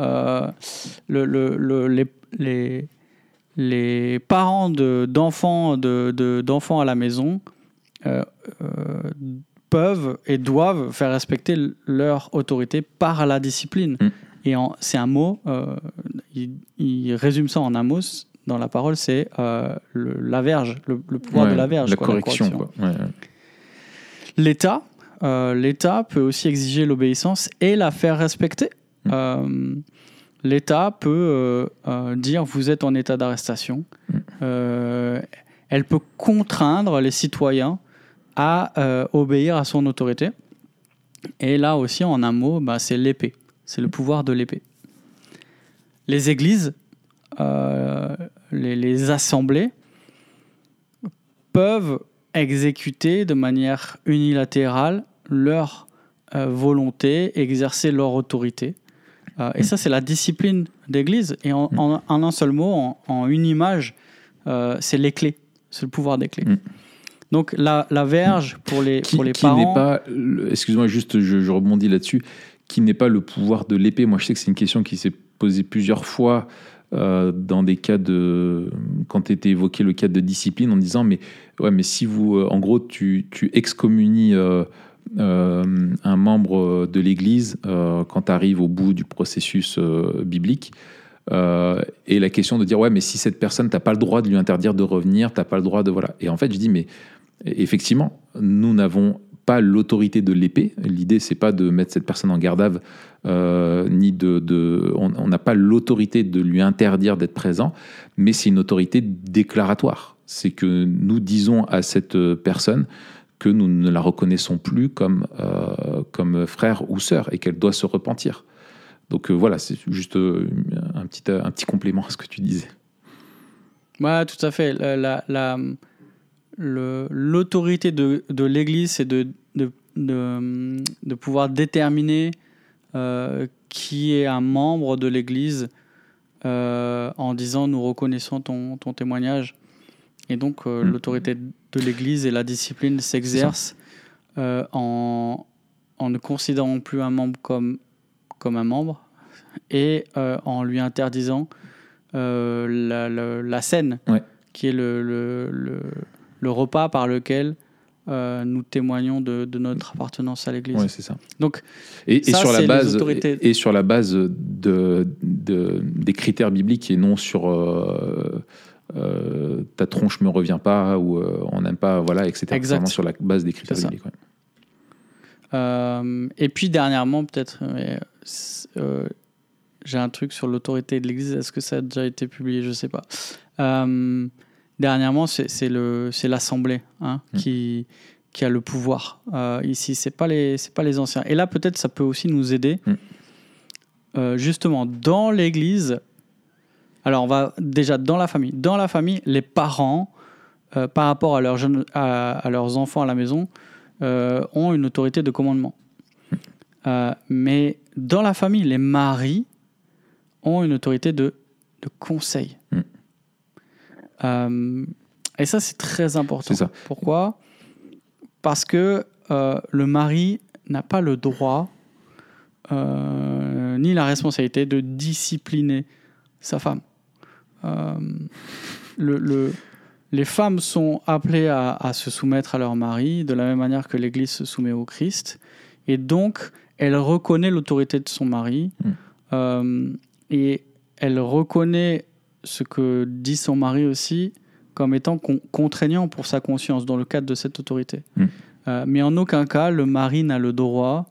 Euh, le, le- le- les, les, les parents de- d'enfants de, à la maison euh, euh, peuvent et doivent faire respecter leur autorité par la discipline. Mm. Et c'est un mot, euh, il, il résume ça en un mot dans la parole, c'est la verge, le, le pouvoir de la verge. la quoi, correction. quoi. Ouais, ouais. L'État, l'État peut aussi exiger l'obéissance et la faire respecter. Mm. L'État peut euh, euh, dire vous êtes en état d'arrestation. Mm. Euh, elle peut contraindre les citoyens à obéir à son autorité. Et là aussi, en un mot, bah, c'est l'épée. C'est le pouvoir de l'épée. Les églises, euh, les, les assemblées peuvent exécuter de manière unilatérale leur euh, volonté, exercer leur autorité. Euh, et ça, c'est la discipline d'église. Et en, en- en un seul mot, en, en une image, euh, c'est les clés. C'est le pouvoir des clés. Mm. Donc la, la verge pour les, qui, pour les qui parents. pas, excuse-moi, juste, je, je rebondis là-dessus, qui n'est pas le pouvoir de l'épée? Moi, je sais que c'est une question qui s'est posée plusieurs fois euh, dans des cas de, quand était évoqué le cas de discipline, en disant, mais ouais, mais si vous, en gros, tu, tu excommunies un membre de l'Église euh, quand tu arrives au bout du processus euh, biblique. Euh, et la question de dire ouais mais si cette personne t'as pas le droit de lui interdire de revenir t'as pas le droit de voilà et en fait je dis mais effectivement, nous n'avons pas l'autorité de l'épée. L'idée, c'est pas de mettre cette personne en garde euh, ni de, on n'a pas l'autorité de lui interdire d'être présent, mais c'est une autorité déclaratoire. C'est que nous disons à cette personne que nous ne la reconnaissons plus comme, euh, comme frère ou sœur et qu'elle doit se repentir. Donc euh, voilà, c'est juste euh, un petit, un petit complément à ce que tu disais. Ouais, tout à fait. L'autorité de, l'Église, c'est de, de, pouvoir déterminer qui est un membre de l'Église en disant nous reconnaissons ton, ton témoignage. Et donc euh, Mm. l'autorité de l'Église et la discipline s'exercent euh, en, en ne considérant plus un membre comme, comme un membre et euh, en lui interdisant la, la- la scène, Ouais. qui est le, le, le- le repas par lequel euh, nous témoignons de, de notre appartenance à l'Église. Ouais, c'est ça. Donc, Et, sur la base et, et sur la base de, de- des critères bibliques et non sur euh, euh, ta tronche me revient pas ou euh, on n'aime pas voilà etc. C'est Exact. Vraiment sur la base des critères ouais. Euh, et puis dernièrement, peut-être, j'ai un truc sur l'autorité de l'Église. Est-ce que ça a déjà été publié? Je sais pas. Dernièrement, c'est le c'est l'Assemblée hein, Mm. qui qui a le pouvoir ici. C'est pas les c'est pas les anciens. Et là, peut-être, ça peut aussi nous aider. Mm. Euh, justement, dans l'Église. Alors, on va déjà dans la famille. Dans la famille, les parents, euh, par rapport à leurs jeunes, à, à leurs enfants à la maison, euh, ont une autorité de commandement. Euh, mais dans la famille, les maris ont une autorité de, de conseil. Mm. Et ça, c'est très important. Ça. Pourquoi? Parce que le mari n'a pas le droit ni la responsabilité de discipliner sa femme. Euh, le, le- les femmes sont appelées à, à se soumettre à leur mari de la même manière que l'Église se soumet au Christ. Et donc, elle reconnaît l'autorité de son mari Mm. euh, et elle reconnaît ce que dit son mari aussi comme étant con- contraignant pour sa conscience dans le cadre de cette autorité. Mm. Euh, mais en aucun cas, le mari n'a le droit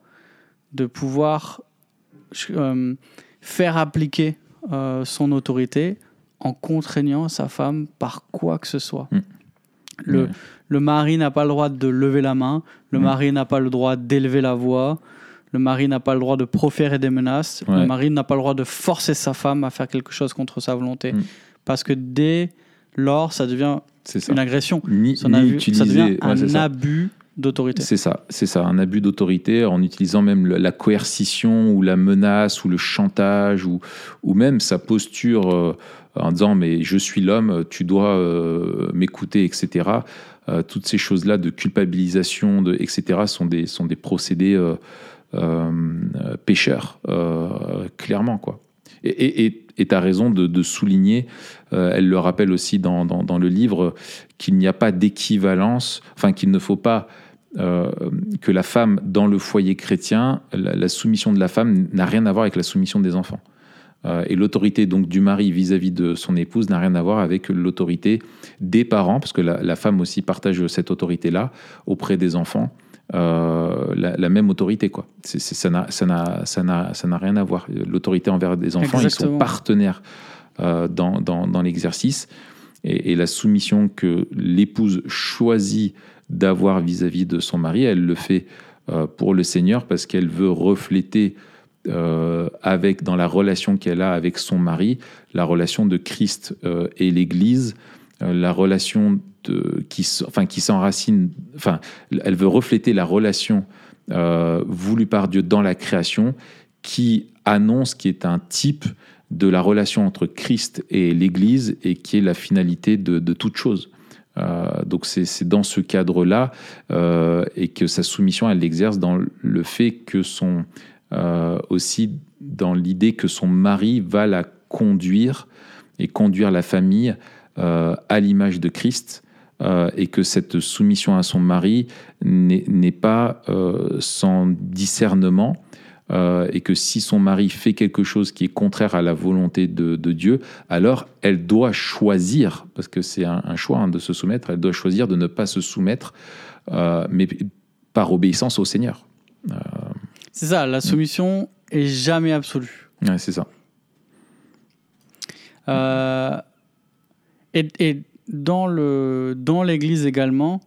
de pouvoir euh, faire appliquer son autorité en contraignant sa femme par quoi que ce soit. Mm. Le, le mari n'a pas le droit de lever la main, le Mm. mari n'a pas le droit d'élever la voix, le mari n'a pas le droit de proférer des menaces, Ouais. le mari n'a pas le droit de forcer sa femme à faire quelque chose contre sa volonté. Mm. Parce que dès lors, ça devient ça. une agression. Ni, Ça, ni vu- utiliser. ça devient ouais, un abus d'autorité. C'est ça, c'est ça, un abus d'autorité en utilisant même le- la coercition ou la menace ou le chantage ou, ou même sa posture euh, en disant mais je suis l'homme, tu dois euh, m'écouter, etc. Euh, toutes ces choses-là de culpabilisation, etc. sont des, sont des procédés euh, euh, euh, pécheurs, euh, clairement quoi. Et tu as raison de, souligner, euh, elle le rappelle aussi dans, dans, le livre, qu'il n'y a pas d'équivalence, enfin qu'il ne faut pas euh, que la femme dans le foyer chrétien, la soumission de la femme n'a rien à voir avec la soumission des enfants. Euh, et l'autorité donc du mari vis-à-vis de son épouse n'a rien à voir avec l'autorité des parents, parce que la, la femme aussi partage cette autorité-là auprès des enfants. Euh, la, la même autorité quoi. Ça n'a ça rien à voir. L'autorité envers des enfants, ils Exactement. sont partenaires euh, dans, dans, dans l'exercice et, et la soumission que l'épouse choisit d'avoir vis-à-vis de son mari, elle le fait euh, pour le Seigneur parce qu'elle veut refléter euh, avec dans la relation qu'elle a avec son mari la relation de Christ euh, et l'Église, euh, la relation qui, enfin, qui s'enracine, enfin, elle veut refléter la relation voulue par Dieu dans la création qui annonce, qui est un type de la relation entre Christ et l'Église et qui est la finalité de, toute chose. Donc c'est dans ce cadre-là et que sa soumission, elle l'exerce dans le fait que son euh, aussi dans l'idée que son mari va la conduire et conduire la famille euh, à l'image de Christ euh, et que cette soumission à son mari n'est pas sans discernement et que si son mari fait quelque chose qui est contraire à la volonté de, Dieu, alors elle doit choisir, parce que c'est un, choix hein, de se soumettre, elle doit choisir de ne pas se soumettre, mais par obéissance au Seigneur. C'est ça, la soumission est jamais absolue. ouais, c'est ça. Euh, et, et dans le dans l'Église également,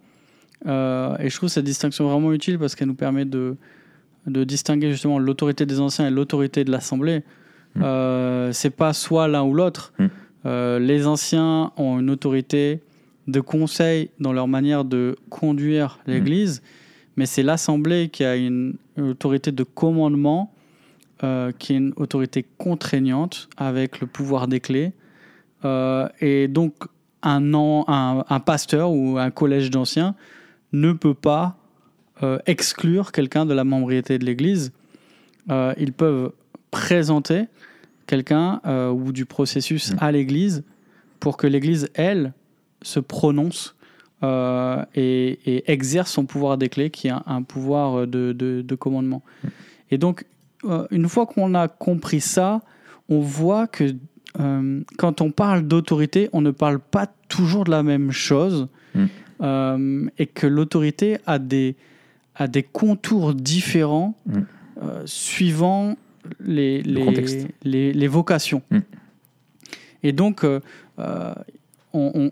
euh, et je trouve cette distinction vraiment utile parce qu'elle nous permet de, de distinguer justement l'autorité des anciens et l'autorité de l'Assemblée. Mm. Euh, c'est pas soit l'un ou l'autre. Mm. Euh, les anciens ont une autorité de conseil dans leur manière de conduire l'Église, mais c'est l'Assemblée qui a une, une autorité de commandement euh, qui est une autorité contraignante avec le pouvoir des clés. Euh, et donc, un, an- un, un pasteur ou un collège d'anciens ne peut pas euh, exclure quelqu'un de la membriété de l'Église. Ils peuvent présenter quelqu'un ou du processus Mm. à l'Église pour que l'Église, elle, se prononce euh, et, et exerce son pouvoir des clés, qui est un, un pouvoir de, de- de commandement. Et donc, euh, une fois qu'on a compris ça, on voit que euh, quand on parle d'autorité, on ne parle pas toujours de la même chose Mm. et que l'autorité a des, a des contours différents Mm. suivant les, les, les, les vocations. Mm. Et donc, on- on-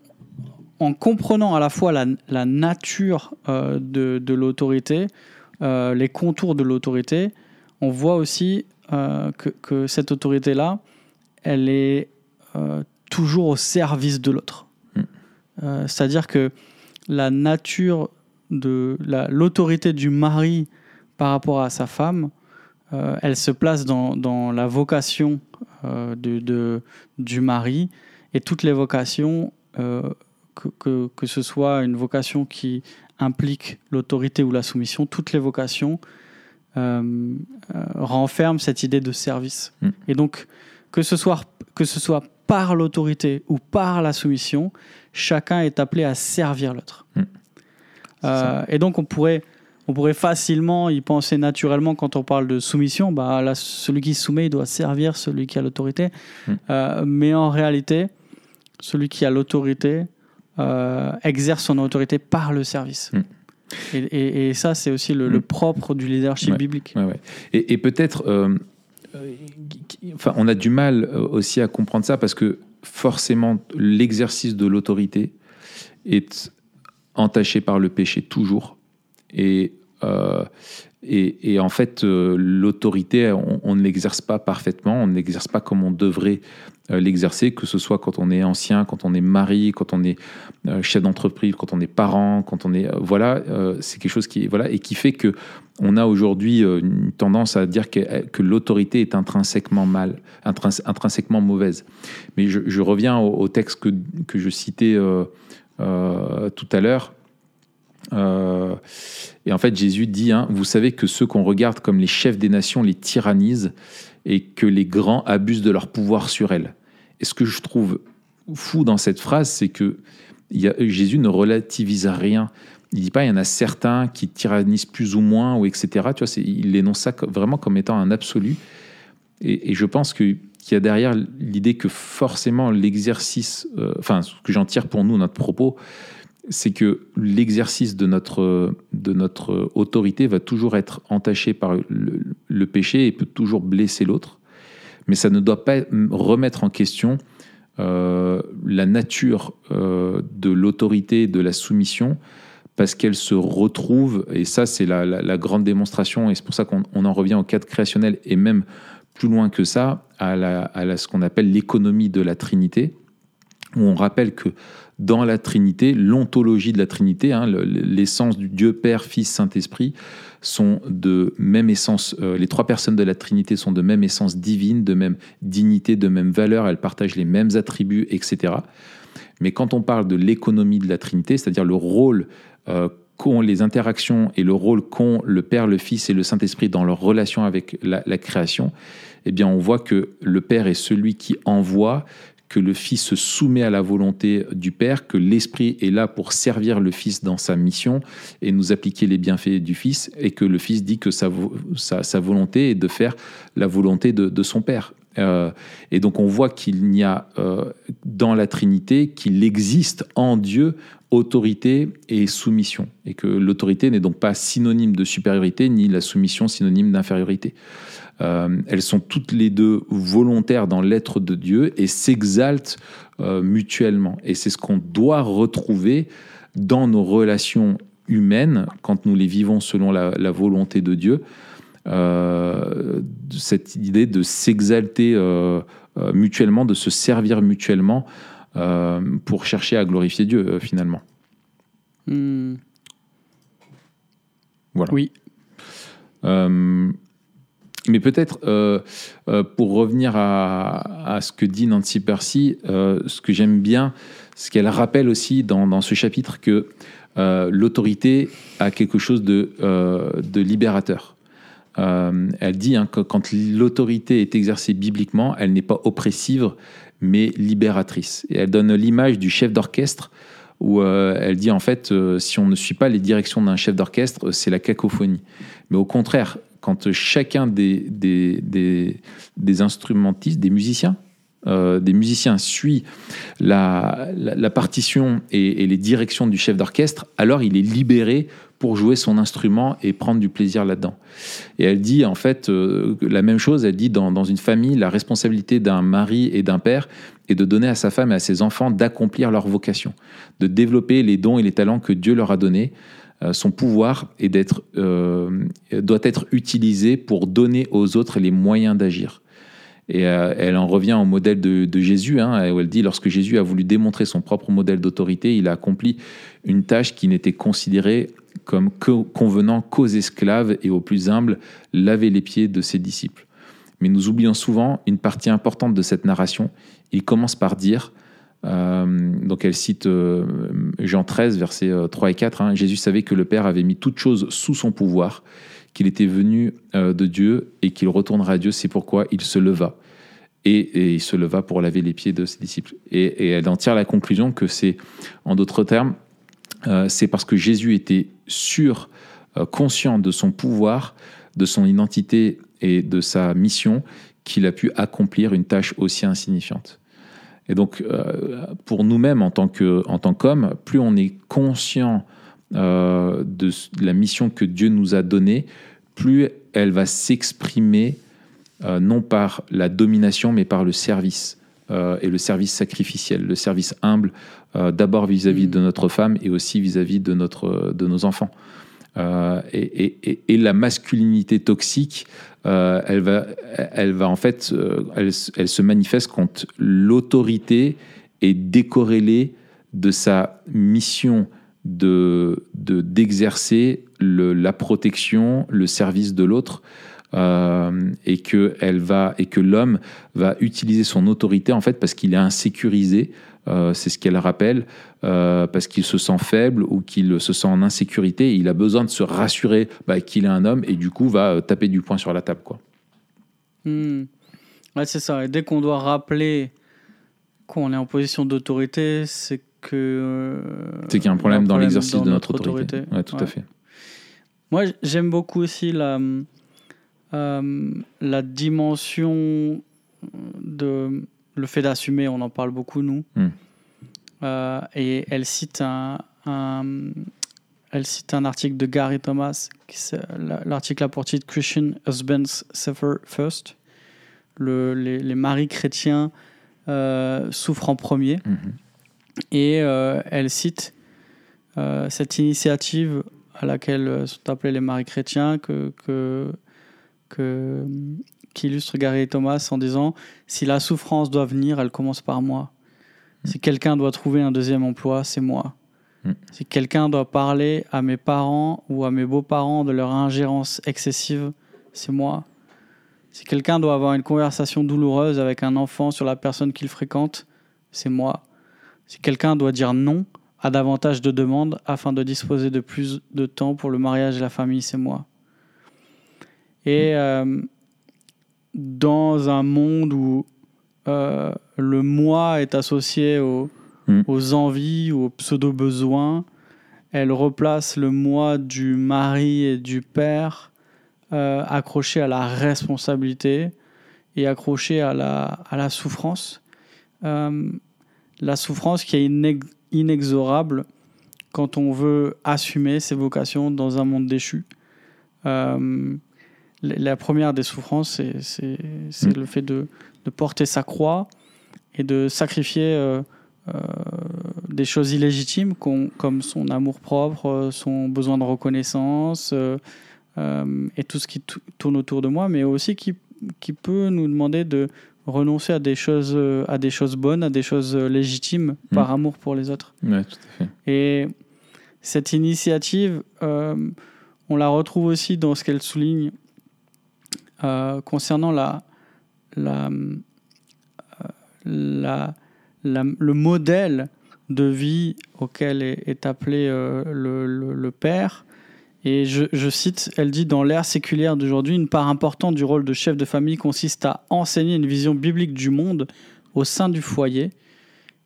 en comprenant à la fois la, la nature euh, de, de l'autorité, euh, les contours de l'autorité, on voit aussi euh, que, que cette autorité-là, elle est toujours au service de l'autre. Mm. Euh, C'est-à-dire que la nature de la- l'autorité du mari par rapport à sa femme, euh, elle se place dans, dans la vocation euh, de, de- du mari et toutes les vocations, euh, que, que, que ce soit une vocation qui implique l'autorité ou la soumission, toutes les vocations euh, euh, renferment cette idée de service. Mm. Et donc, que ce soit, que ce soit par l'autorité ou par la soumission, chacun est appelé à servir l'autre. Mm. Euh, et donc, on pourrait, on pourrait facilement y penser naturellement quand on parle de soumission. Bah, là, celui qui soumet, il doit servir celui qui a l'autorité. Mm. Mais en réalité, celui qui a l'autorité euh, exerce son autorité par le service. Mm. Et, et- et ça, c'est aussi le, le Mm. propre du leadership Ouais. biblique. Ouais, ouais. Et, et peut-être, euh, euh, enfin, on a du mal aussi à comprendre ça parce que forcément, l'exercice de l'autorité est entaché par le péché toujours. Et, et, et en fait, euh, l'autorité, on, ne l'exerce pas parfaitement, on ne l'exerce pas comme on devrait euh, l'exercer, que ce soit quand on est ancien, quand on est mari, quand on est euh, chef d'entreprise, quand on est parent, quand on est euh, voilà, euh, c'est quelque chose qui voilà et qui fait que on a aujourd'hui euh, une tendance à dire que, que l'autorité est intrinsèquement mal, intrins- intrinsèquement mauvaise. Mais je, reviens au, texte que, que je citais euh, euh, tout à l'heure. Euh, et en fait, Jésus dit, hein, vous savez que ceux qu'on regarde comme les chefs des nations les tyrannisent et que les grands abusent de leur pouvoir sur elles. Et ce que je trouve fou dans cette phrase, c'est que Jésus ne relativise rien. Il dit pas il y en a certains qui tyrannisent plus ou moins ou etc. Tu vois, il énonce ça vraiment comme étant un absolu. Et, je pense qu'il y a derrière l'idée que forcément l'exercice, euh, enfin ce que j'en tire pour nous notre propos, c'est que l'exercice de notre, de notre autorité va toujours être entaché par le, péché et peut toujours blesser l'autre. Mais ça ne doit pas remettre en question euh, la nature euh, de l'autorité, de la soumission, parce qu'elle se retrouve, et ça c'est la, la- grande démonstration, et c'est pour ça qu'on on en revient au cadre créationnel, et même plus loin que ça, à, la, à ce qu'on appelle l'économie de la Trinité, où on rappelle que dans la Trinité, l'ontologie de la Trinité, hein, le- l'essence du Dieu Père, Fils, Saint-Esprit, sont de même essence, euh, les trois personnes de la Trinité sont de même essence divine, de même dignité, de même valeur, elles partagent les mêmes attributs, etc. Mais quand on parle de l'économie de la Trinité, c'est-à-dire le rôle euh, qu'ont les interactions et le rôle qu'ont le Père, le Fils et le Saint-Esprit dans leur relation avec la, la création, eh bien on voit que le Père est celui qui envoie, que le Fils se soumet à la volonté du Père, que l'Esprit est là pour servir le Fils dans sa mission et nous appliquer les bienfaits du Fils, et que le Fils dit que sa, vo- sa, sa volonté est de faire la volonté de, de son Père. Euh, et donc on voit qu'il n'y a euh, dans la Trinité, qu'il existe en Dieu autorité et soumission, et que l'autorité n'est donc pas synonyme de supériorité, ni la soumission synonyme d'infériorité. Euh, elles sont toutes les deux volontaires dans l'être de Dieu et s'exaltent euh, mutuellement. Et c'est ce qu'on doit retrouver dans nos relations humaines quand nous les vivons selon la, la volonté de Dieu. Euh, cette idée de s'exalter mutuellement, de se servir mutuellement pour chercher à glorifier Dieu finalement. Hmm. Voilà. Oui. Euh, mais peut-être, euh, euh, pour revenir à, ce que dit Nancy Percy, euh, ce que j'aime bien, ce qu'elle rappelle aussi dans, ce chapitre, que l'autorité a quelque chose de, libérateur. Elle dit hein, que quand l'autorité est exercée bibliquement, elle n'est pas oppressive, mais libératrice. Et elle donne l'image du chef d'orchestre où elle dit en fait, si on ne suit pas les directions d'un chef d'orchestre, c'est la cacophonie. Mais au contraire, quand chacun des, des, des, instrumentistes, des musiciens, euh, des musiciens suit la, la, partition et, et, les directions du chef d'orchestre, alors il est libéré pour jouer son instrument et prendre du plaisir là-dedans. Et elle dit en fait euh, la même chose, elle dit dans, dans une famille, la responsabilité d'un mari et d'un père est de donner à sa femme et à ses enfants d'accomplir leur vocation, de développer les dons et les talents que Dieu leur a donnés. Euh, son pouvoir d'être, euh, doit être utilisé pour donner aux autres les moyens d'agir. Et euh, elle en revient au modèle de, Jésus, hein, où elle dit lorsque Jésus a voulu démontrer son propre modèle d'autorité, il a accompli une tâche qui n'était considérée comme convenant qu'aux esclaves et aux plus humbles, laver les pieds de ses disciples. Mais nous oublions souvent une partie importante de cette narration. Il commence par dire, donc elle cite euh, Jean 13, versets 3 et 4, hein, Jésus savait que le Père avait mis toutes choses sous son pouvoir qu'il était venu euh, de Dieu et qu'il retournerait à Dieu. C'est pourquoi il se leva. Et, il se leva pour laver les pieds de ses disciples. Et, elle en tire la conclusion que c'est, en d'autres termes, euh, c'est parce que Jésus était sûr, euh, conscient de son pouvoir, de son identité et de sa mission, qu'il a pu accomplir une tâche aussi insignifiante. Et donc, euh, pour nous-mêmes, en tant qu'hommes, plus on est conscient euh, de la mission que Dieu nous a donnée, plus elle va s'exprimer euh, non par la domination, mais par le service, et le service sacrificiel, le service humble, d'abord vis-à-vis de notre femme et aussi vis-à-vis de, notre, de nos enfants. Et, et, la masculinité toxique, elle, va, elle va en fait, elle, elle se manifeste quand l'autorité est décorrélée de sa mission de d'exercer la protection, le service de l'autre, euh, et que elle va et que l'homme va utiliser son autorité en fait parce qu'il est insécurisé. Euh, c'est ce qu'elle rappelle euh, parce qu'il se sent faible ou qu'il se sent en insécurité. Et il a besoin de se rassurer bah, qu'il est un homme et du coup va taper du poing sur la table quoi. Mmh. Ouais, c'est ça. Et dès qu'on doit rappeler qu'on est en position d'autorité, c'est que. Euh, c'est qu'il y a un problème, dans l'exercice de notre, notre autorité. autorité. Ouais, tout ouais. à fait. Moi, j'aime beaucoup aussi la, euh, la dimension de le fait d'assumer. On en parle beaucoup, nous. Mm. Euh, et elle cite un, un, elle cite un article de Gary Thomas. L'article a pour titre Christian Husbands Suffer First. Le, les, les maris chrétiens euh, souffrent en premier. Mm -hmm. Et euh, elle cite cette initiative à laquelle sont appelés les maris chrétiens que, que, que, qu'illustre Gary Thomas en disant Si la souffrance doit venir, elle commence par moi. Mmh. Si quelqu'un doit trouver un deuxième emploi, c'est moi. Mmh. Si quelqu'un doit parler à mes parents ou à mes beaux-parents de leur ingérence excessive, c'est moi. Si quelqu'un doit avoir une conversation douloureuse avec un enfant sur la personne qu'il fréquente, c'est moi. Si quelqu'un doit dire non à davantage de demandes afin de disposer de plus de temps pour le mariage et la famille, c'est moi. Et euh, dans un monde où euh, le moi est associé aux, Mm. aux envies, aux pseudo-besoins, elle replace le moi du mari et du père euh, accroché à la responsabilité et accroché à la, à la souffrance. Euh, la souffrance qui est inex inexorable quand on veut assumer ses vocations dans un monde déchu. Euh, la première des souffrances, c'est Mm. le fait de, de, porter sa croix et de sacrifier euh, euh, des choses illégitimes comme son amour propre, son besoin de reconnaissance euh, et tout ce qui tourne autour de moi, mais aussi qui, qui peut nous demander de renoncer à des choses, à des choses bonnes, à des choses légitimes Mm. par amour pour les autres. Ouais, tout à fait. Et cette initiative, euh, on la retrouve aussi dans ce qu'elle souligne euh, concernant la, la, euh, la, la, le modèle de vie auquel est, est appelé euh, le, le, le, père. Et je, je, cite, elle dit Dans l'ère séculière d'aujourd'hui, une part importante du rôle de chef de famille consiste à enseigner une vision biblique du monde au sein du foyer.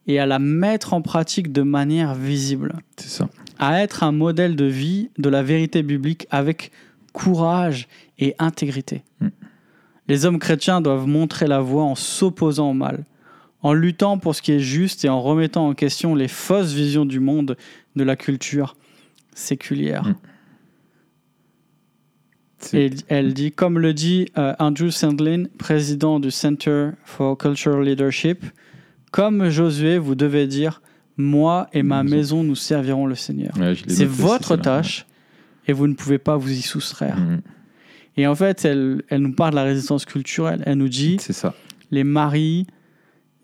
et à la mettre en pratique de manière visible. C'est ça. À être un modèle de vie de la vérité biblique avec courage et intégrité. Mm. Les hommes chrétiens doivent montrer la voie en s'opposant au mal, en luttant pour ce qui est juste et en remettant en question les fausses visions du monde de la culture séculière. Mm. Et elle dit, comme le dit euh, Andrew Sandlin, président du Center for Cultural Leadership, comme Josué, vous devez dire, moi et ma Maison. maison, nous servirons le Seigneur. Ouais, C'est votre tâche et vous ne pouvez pas vous y soustraire. Mhm. Et en fait, elle, elle nous parle de la résistance culturelle. Elle nous dit, C'est ça. les maris,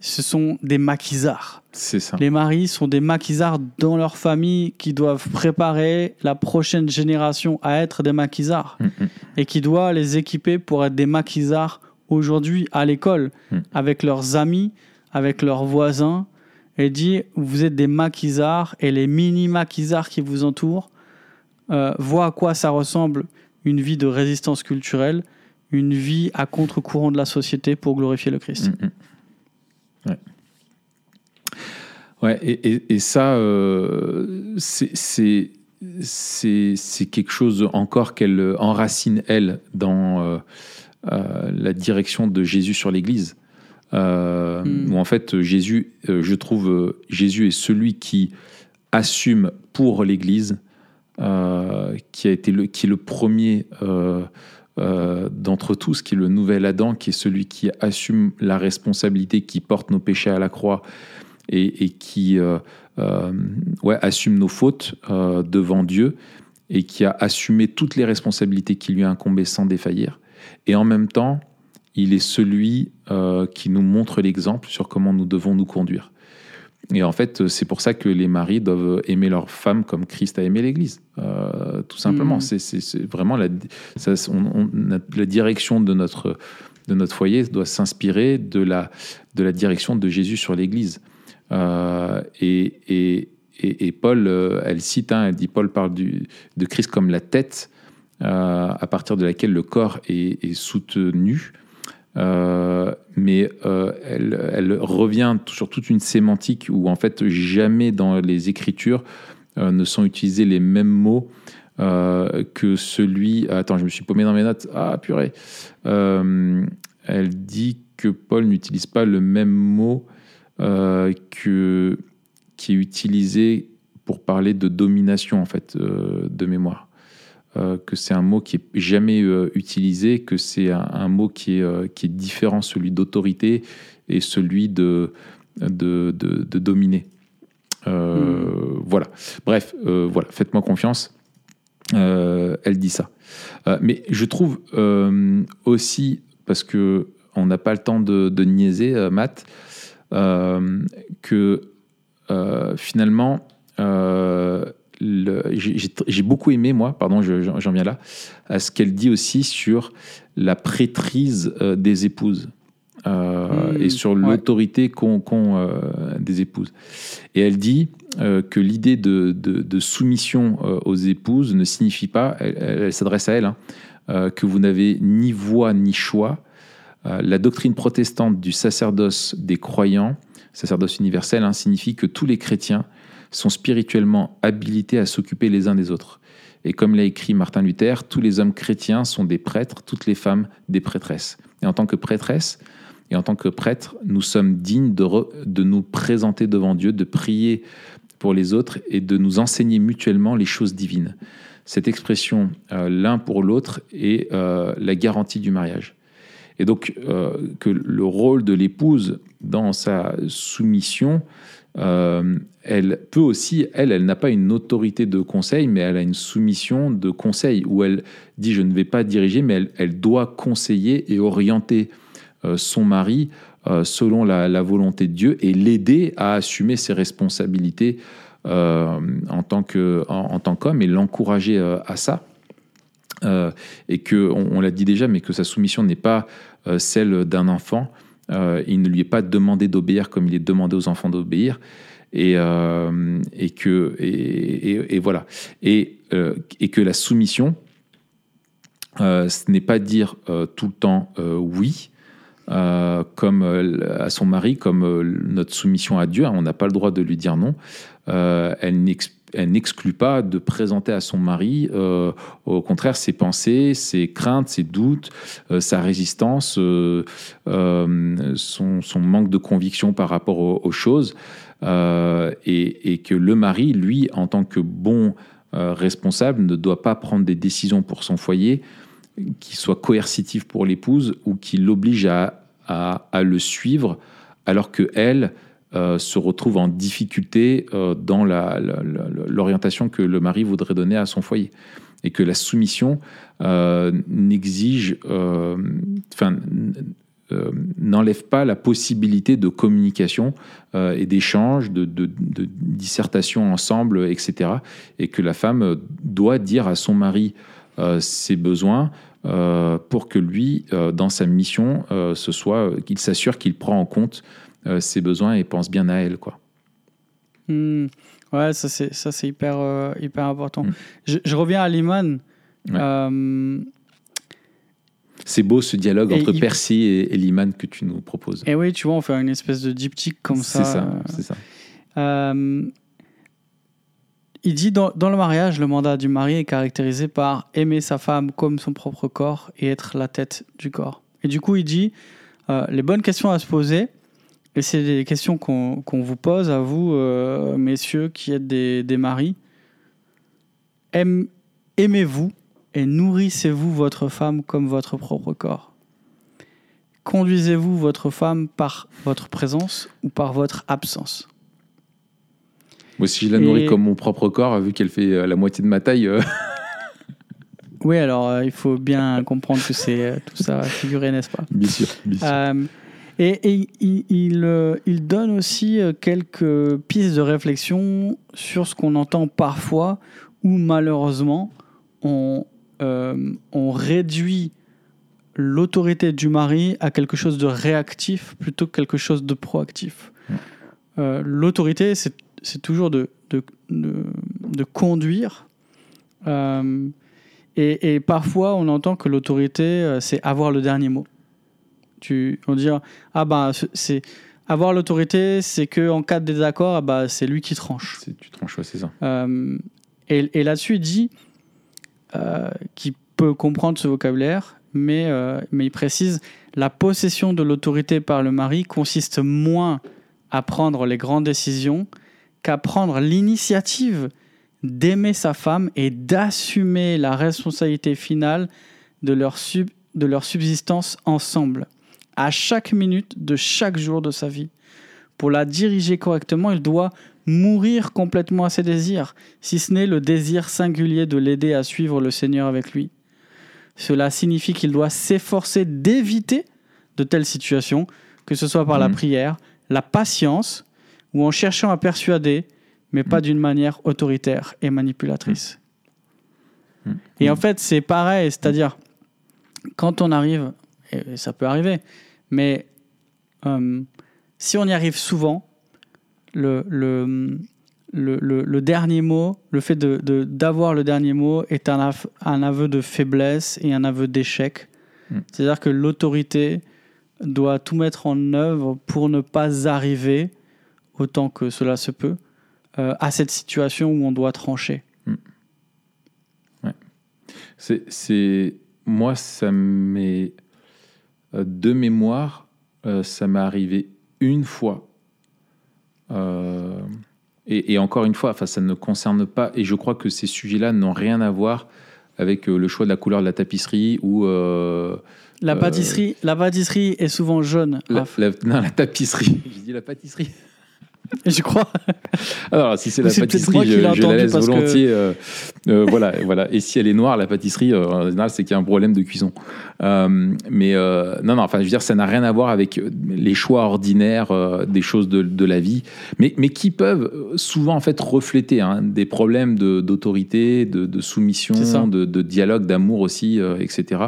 ce sont des maquisards. C'est ça. Les maris sont des maquisards dans leur famille qui doivent préparer la prochaine génération à être des maquisards Mhm. et qui doit les équiper pour être des maquisards aujourd'hui à l'école, Mm. avec leurs amis, avec leurs voisins, et dit vous êtes des maquisards et les mini maquisards qui vous entourent euh, voient à quoi ça ressemble une vie de résistance culturelle, une vie à contre-courant de la société pour glorifier le Christ. Mhm. Ouais. Ouais, et, et- et ça, euh, c'est- quelque chose encore qu'elle enracine, elle, dans euh, euh, la direction de Jésus sur l'Église. Euh, Mm. Où en fait, Jésus, je trouve, Jésus est celui qui assume pour l'Église, euh, qui a été le, qui est le premier euh, euh, d'entre tous, qui est le nouvel Adam, qui est celui qui assume la responsabilité, qui porte nos péchés à la croix et, qui assume nos fautes devant Dieu et qui a assumé toutes les responsabilités qui lui incombaient sans défaillir. Et en même temps, il est celui qui nous montre l'exemple sur comment nous devons nous conduire. Et en fait, c'est pour ça que les maris doivent aimer leur femme comme Christ a aimé l'Église, euh, tout simplement. Mhm. C'est- vraiment la, ça, on- on a- la direction de notre, de notre foyer doit s'inspirer de la, de la direction de Jésus sur l'Église. Euh, et, et, et, et Paul, euh, elle cite, hein, elle dit Paul parle du, de Christ comme la tête euh, à partir de laquelle le corps est, est soutenu. Euh, mais euh, elle, revient sur toute une sémantique où en fait jamais dans les Écritures euh, ne sont utilisés les mêmes mots que celui. Attends, je me suis paumé dans mes notes. Ah purée. Elle dit que Paul n'utilise pas le même mot que qui est utilisé pour parler de domination en fait de mémoire. Euh, que c'est un mot qui est jamais euh, utilisé, que c'est un, un mot qui est, euh, qui est différent, celui d'autorité et celui de, de, de, de dominer. Euh, Voilà. Bref, voilà. Faites-moi confiance. Elle dit ça. Mais je trouve aussi, parce que on n'a pas le temps de, de niaiser, Matt, que finalement, le- j'ai beaucoup aimé, moi, pardon, je- j'en viens là, à ce qu'elle dit aussi sur la prêtrise euh, des épouses. euh, Mmh, et sur ouais. l'autorité qu'ont euh, des épouses. Et elle dit euh, que l'idée de, de- de soumission aux épouses ne signifie pas, elle, s'adresse à elle, hein, que vous n'avez ni voix ni choix. La doctrine protestante du sacerdoce des croyants, sacerdoce universel, hein, signifie que tous les chrétiens sont spirituellement habilités à s'occuper les uns des autres. Et comme l'a écrit Martin Luther, tous les hommes chrétiens sont des prêtres, toutes les femmes des prêtresses. Et en tant que prêtresse et en tant que prêtre, nous sommes dignes de, nous présenter devant Dieu, de prier pour les autres et de nous enseigner mutuellement les choses divines. Cette expression euh, l'un pour l'autre est euh, la garantie du mariage. Et donc euh, que le rôle de l'épouse dans sa soumission, euh, elle peut aussi, elle, elle n'a pas une autorité de conseil, mais elle a une soumission de conseil où elle dit je ne vais pas diriger, mais elle, elle doit conseiller et orienter euh, son mari euh, selon la, volonté de Dieu et l'aider à assumer ses responsabilités en tant tant qu'homme et l'encourager à ça. Et que on, l'a dit déjà, mais que sa soumission n'est pas celle d'un enfant. Euh, il ne lui est pas demandé d'obéir comme il est demandé aux enfants d'obéir. Et, euh, et que et, voilà et, euh, et que la soumission, ce n'est pas dire tout le temps oui, comme à son mari, comme notre soumission à Dieu. On n'a pas le droit de lui dire non. elle n'exclut pas de présenter à son mari, au contraire, ses pensées, ses craintes, ses doutes, sa résistance, son, manque de conviction par rapport aux, choses, et, que le mari, lui, en tant que bon euh, responsable ne doit pas prendre des décisions pour son foyer qui soient coercitives pour l'épouse ou qui l'obligent à, à, le suivre alors que elle euh, se retrouve en difficulté euh, dans l'orientation que le mari voudrait donner à son foyer et que la soumission n'exige, enfin, euh, n'enlève pas la possibilité de communication euh, et d'échange, de, dissertation ensemble, etc. Et que la femme doit dire à son mari euh, ses besoins pour que lui, dans sa mission, ce soit qu'il s'assure qu'il prend en compte ses besoins et pense bien à elle, quoi. Hmm. Ouais, ça c'est ça c'est hyper hyper important. Hmm. Je, reviens à Liman. C'est beau ce dialogue entre Percy et, Liman que tu nous proposes. Et oui, tu vois, on fait une espèce de diptyque comme ça. C'est ça, c'est ça. Euh, il dit dans, dans, le mariage, le mandat du mari est caractérisé par aimer sa femme comme son propre corps et être la tête du corps. Et du coup, il dit euh, les bonnes questions à se poser, et c'est des questions qu'on vous pose à vous, euh, messieurs qui êtes des, des maris. Aimez-vous et nourrissez-vous votre femme comme votre propre corps. Conduisez-vous votre femme par votre présence ou par votre absence Moi, si je la nourris comme mon propre corps, vu qu'elle fait euh, la moitié de ma taille. Euh, *laughs* oui, alors euh, il faut bien comprendre que c'est tout ça figuré, n'est-ce pas? Bien sûr. Et, il, il, donne aussi quelques pistes de réflexion sur ce qu'on entend parfois où malheureusement on, euh, on réduit l'autorité du mari à quelque chose de réactif plutôt que quelque chose de proactif. Euh, l'autorité, c'est toujours de, de, conduire. Euh, et, parfois, on entend que l'autorité, c'est avoir le dernier mot. Tu, on dit, ah bah, c'est avoir l'autorité, c'est que en cas de désaccord, ah bah, c'est lui qui tranche. Tu tranches, c'est ça. et, et là-dessus, il dit, euh, qui peut comprendre ce vocabulaire, mais, euh, mais il précise la possession de l'autorité par le mari consiste moins à prendre les grandes décisions qu'à prendre l'initiative d'aimer sa femme et d'assumer la responsabilité finale de leur, sub, de leur subsistance ensemble, à chaque minute de chaque jour de sa vie. Pour la diriger correctement, il doit mourir complètement à ses désirs, si ce n'est le désir singulier de l'aider à suivre le Seigneur avec lui. Cela signifie qu'il doit s'efforcer d'éviter de telles situations, que ce soit par la mm. prière, la patience, ou en cherchant à persuader, mais pas mm. d'une manière autoritaire et manipulatrice. Mm. Et en fait, c'est pareil, c'est-à-dire, quand on arrive, et ça peut arriver, mais euh, si on y arrive souvent, le, le, le, le, dernier mot, le fait d'avoir de, d'avoir le dernier mot est un, un, aveu de faiblesse et un aveu d'échec. Mm. C'est-à-dire que l'autorité doit tout mettre en œuvre pour ne pas arriver, autant que cela se peut, euh, à cette situation où on doit trancher. Mm. Ouais. C'est, moi, ça m'est de mémoire, euh, ça m'est arrivé une fois euh, et, encore une fois, enfin, ça ne concerne pas, et je crois que ces sujets-là n'ont rien à voir avec euh, le choix de la couleur de la tapisserie ou. Euh, la pâtisserie, la pâtisserie est souvent jaune. non, la tapisserie. *laughs* J'ai dit la pâtisserie. *laughs* Je crois. Alors, si c'est la pâtisserie, je, la laisse volontiers. Euh, euh, voilà, *laughs* voilà. Et si elle est noire, la pâtisserie, euh, en général, c'est qu'il y a un problème de cuisson. mais non, non, enfin, je veux dire, ça n'a rien à voir avec les choix ordinaires des choses de, la vie, mais, mais qui peuvent souvent, en fait, refléter hein, des problèmes d'autorité, de, soumission, de, dialogue, d'amour aussi, etc.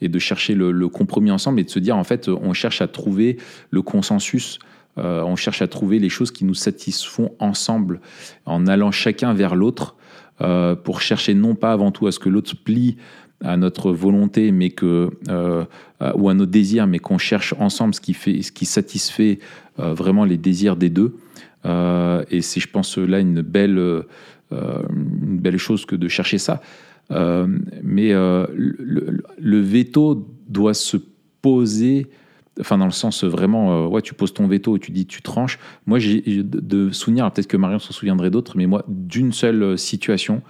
Et de chercher le, le compromis ensemble et de se dire, en fait, on cherche à trouver le consensus euh, on cherche à trouver les choses qui nous satisfont ensemble, en allant chacun vers l'autre, euh, pour chercher non pas avant tout à ce que l'autre plie à notre volonté, mais que ou à nos désirs, mais qu'on cherche ensemble ce qui fait, ce qui satisfait vraiment les désirs des deux. et c'est, je pense, là une belle, une belle chose que de chercher ça. mais le, veto doit se poser Enfin, dans le sens vraiment, euh, ouais, tu poses ton veto et tu dis tu tranches. Moi, j'ai de souvenir, peut-être que Marion s'en souviendrait d'autres, mais moi, d'une seule euh, situation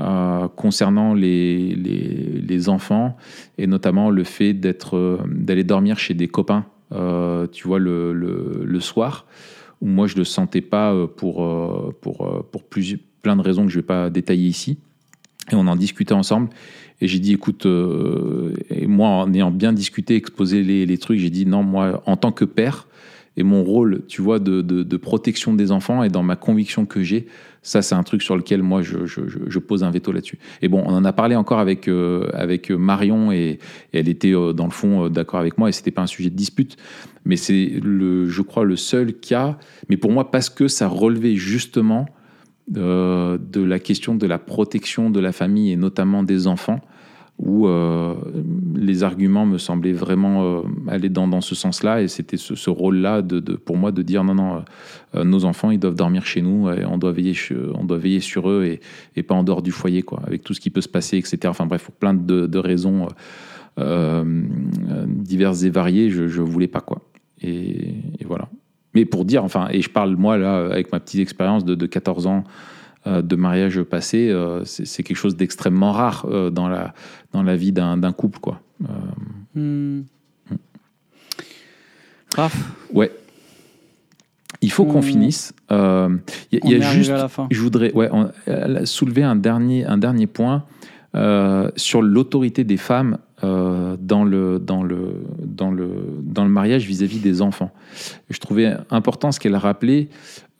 euh, concernant les, les, enfants et notamment le fait d'aller dormir chez des copains, tu vois, le, le, soir, où moi, je ne le sentais pas pour, pour, pour plein de raisons que je ne vais pas détailler ici. Et on en discutait ensemble. Et j'ai dit, écoute, euh, moi, en ayant bien discuté, exposé les, trucs, j'ai dit, non, moi, en tant que père, et mon rôle, tu vois, de, protection des enfants et dans ma conviction que j'ai, ça, c'est un truc sur lequel moi, je pose un veto là-dessus. Et bon, on en a parlé encore avec, euh, avec Marion et, elle était euh, dans le fond d'accord avec moi et c'était pas un sujet de dispute. Mais c'est, le, je crois, le seul cas. Mais pour moi, parce que ça relevait justement de la question de la protection de la famille et notamment des enfants où euh, les arguments me semblaient vraiment euh, aller dans, ce sens-là. Et c'était ce, rôle-là de, pour moi de dire non, non, euh, nos enfants, ils doivent dormir chez nous et on doit veiller, on doit veiller sur eux et, pas en dehors du foyer, quoi, avec tout ce qui peut se passer, etc. Enfin bref, pour plein de, raisons diverses et variées, je ne voulais pas, quoi. Et, voilà. Mais pour dire, enfin, et je parle moi là, avec ma petite expérience de, de 14 ans, euh, de mariage passé, euh, c'est quelque chose d'extrêmement rare euh, dans, la, dans la vie d'un couple. Quoi. Hmm. Ouais. Il faut qu'on finisse. Il y a, juste, je voudrais ouais, soulever un dernier, un dernier point sur l'autorité des femmes dans, le, dans, le, dans, le, dans le mariage vis-à-vis -vis des enfants. Je trouvais important ce qu'elle a rappelé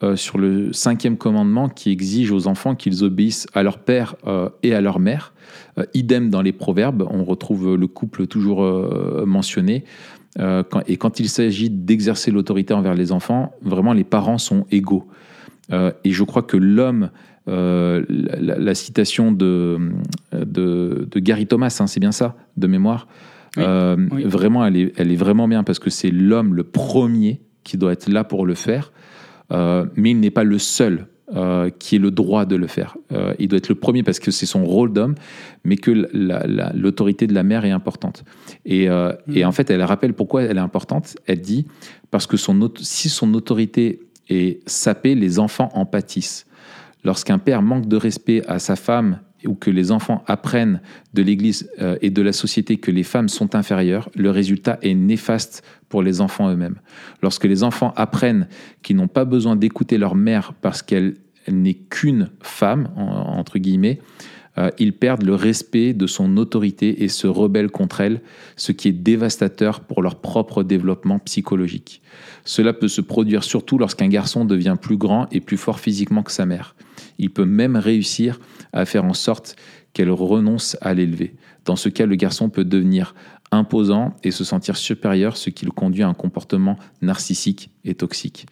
euh, sur le cinquième commandement qui exige aux enfants qu'ils obéissent à leur père euh, et à leur mère. Euh, idem dans les proverbes, on retrouve le couple toujours mentionné. et quand il s'agit d'exercer l'autorité envers les enfants, vraiment les parents sont égaux. et je crois que l'homme, la, citation de, de, Gary Thomas, hein, c'est bien ça, de mémoire, vraiment, elle est, elle est vraiment bien parce que c'est l'homme le premier qui doit être là pour le faire. Euh, mais il n'est pas le seul euh, qui ait le droit de le faire. Euh, il doit être le premier parce que c'est son rôle d'homme, mais que l'autorité de la mère est importante. Et, et, en fait, elle rappelle pourquoi elle est importante. Elle dit parce que son, si son autorité est sapée, les enfants en pâtissent. Lorsqu'un père manque de respect à sa femme ou que les enfants apprennent de l'Église euh, et de la société que les femmes sont inférieures, le résultat est néfaste pour les enfants eux-mêmes. Lorsque les enfants apprennent qu'ils n'ont pas besoin d'écouter leur mère parce qu'elle n'est qu'une femme, entre guillemets, euh, ils perdent le respect de son autorité et se rebellent contre elle, ce qui est dévastateur pour leur propre développement psychologique. Cela peut se produire surtout lorsqu'un garçon devient plus grand et plus fort physiquement que sa mère. Il peut même réussir à faire en sorte qu'elle renonce à l'élever. Dans ce cas, le garçon peut devenir imposant et se sentir supérieur, ce qui le conduit à un comportement narcissique et toxique.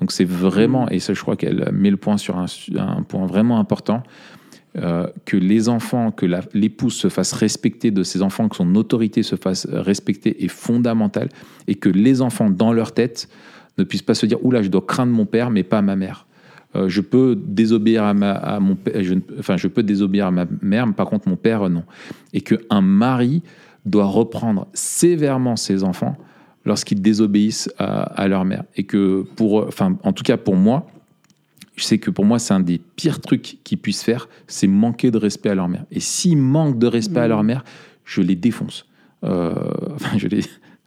Donc c'est vraiment, et ça je crois qu'elle met le point sur un, point vraiment important, euh, que les enfants, que l'épouse se fasse respecter de ses enfants, que son autorité se fasse respecter est fondamental, et que les enfants, dans leur tête, ne puissent pas se dire, oula, je dois craindre mon père, mais pas ma mère. Euh, je peux désobéir à, ma, à enfin je peux désobéir à ma mère, mais par contre mon père non. Et qu'un mari doit reprendre sévèrement ses enfants lorsqu'ils désobéissent à, leur mère. Et que pour, enfin en tout cas pour moi, je sais que pour moi c'est un des pires trucs qu'ils puissent faire, c'est manquer de respect à leur mère. Et s'ils manquent de respect à leur mmh. mère, je les défonce. Euh, *laughs* enfin je les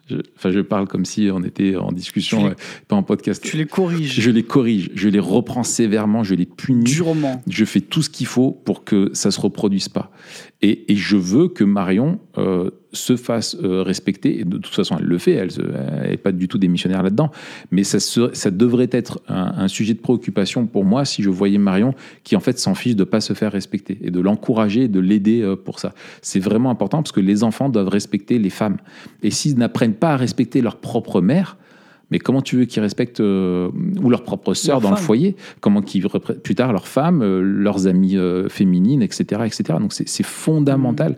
je, enfin, je parle comme si on était en discussion, pas en podcast. Tu les corriges. Je les corrige, je les reprends sévèrement, je les punis. Durement. Je fais tout ce qu'il faut pour que ça se reproduise pas. Et, je veux que Marion euh, se fasse euh, respecter. Et de toute façon, elle le fait. Elle n'est pas du tout démissionnaire là-dedans. Mais ça, ça devrait être un, sujet de préoccupation pour moi si je voyais Marion qui, en fait, s'en fiche de pas se faire respecter et de l'encourager, de l'aider euh, pour ça. C'est vraiment important parce que les enfants doivent respecter les femmes. Et s'ils n'apprennent pas à respecter leur propre mère, Mais comment tu veux qu'ils respectent euh, ou leurs propres sœurs dans le foyer? Comment qu'ils plus tard leurs femmes, euh, leurs amies euh, féminines, etc., etc. Donc c'est fondamental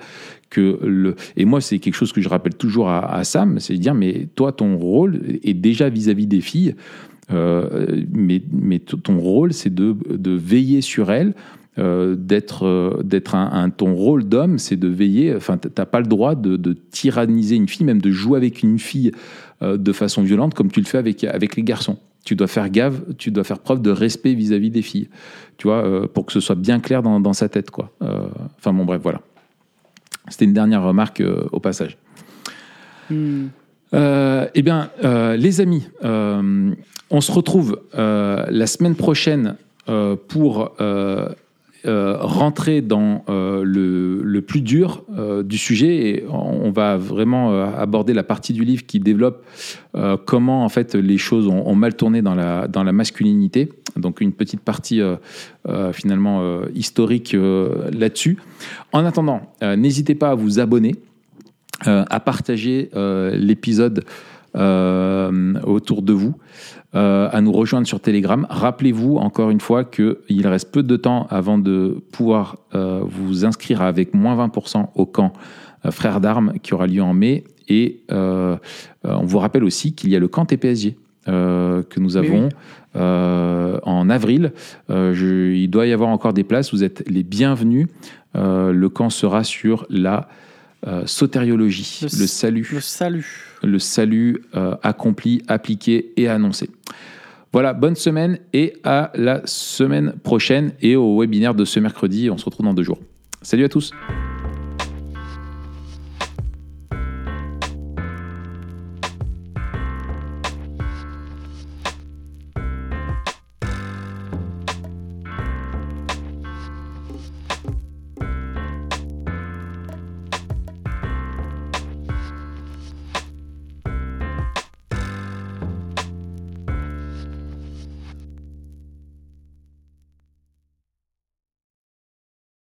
que le et moi c'est quelque chose que je rappelle toujours à, à Sam, c'est de dire mais toi ton rôle est déjà vis-à-vis des filles, euh, mais mais ton rôle c'est de, de veiller sur elles. d'être d'être un, un- ton rôle d'homme c'est de veiller enfin t'as pas le droit de, de tyranniser une fille même de jouer avec une fille euh, de façon violente comme tu le fais avec avec les garçons. Tu dois faire gaffe tu dois faire preuve de respect vis-à-vis des filles. Tu vois euh, pour que ce soit bien clair dans, dans sa tête quoi. Euh, enfin bon bref voilà. C'était une dernière remarque au passage. Hmm. eh bien, les amis, on se retrouve la semaine prochaine pour euh, rentrer dans euh, le, le plus dur euh, du sujet et on va vraiment aborder la partie du livre qui développe comment en fait les choses ont, ont mal tourné dans la, dans la masculinité. Donc une petite partie finalement historique là-dessus. En attendant, n'hésitez pas à vous abonner à partager l'épisode euh, autour de vous, euh, à nous rejoindre sur Telegram. Rappelez-vous encore une fois qu'il reste peu de temps avant de pouvoir euh, vous inscrire avec moins 20% au camp Frères d'Armes qui aura lieu en mai. Et on vous rappelle aussi qu'il y a le camp TPSG euh, que nous avons oui. euh, en avril. Euh, je- il doit y avoir encore des places. Vous êtes les bienvenus. Le camp sera sur la sotériologie, Le salut, Le salut. Le salut euh, accompli, appliqué et annoncé. Voilà, bonne semaine et à la semaine prochaine et au webinaire de ce mercredi. On se retrouve dans deux jours. Salut à tous.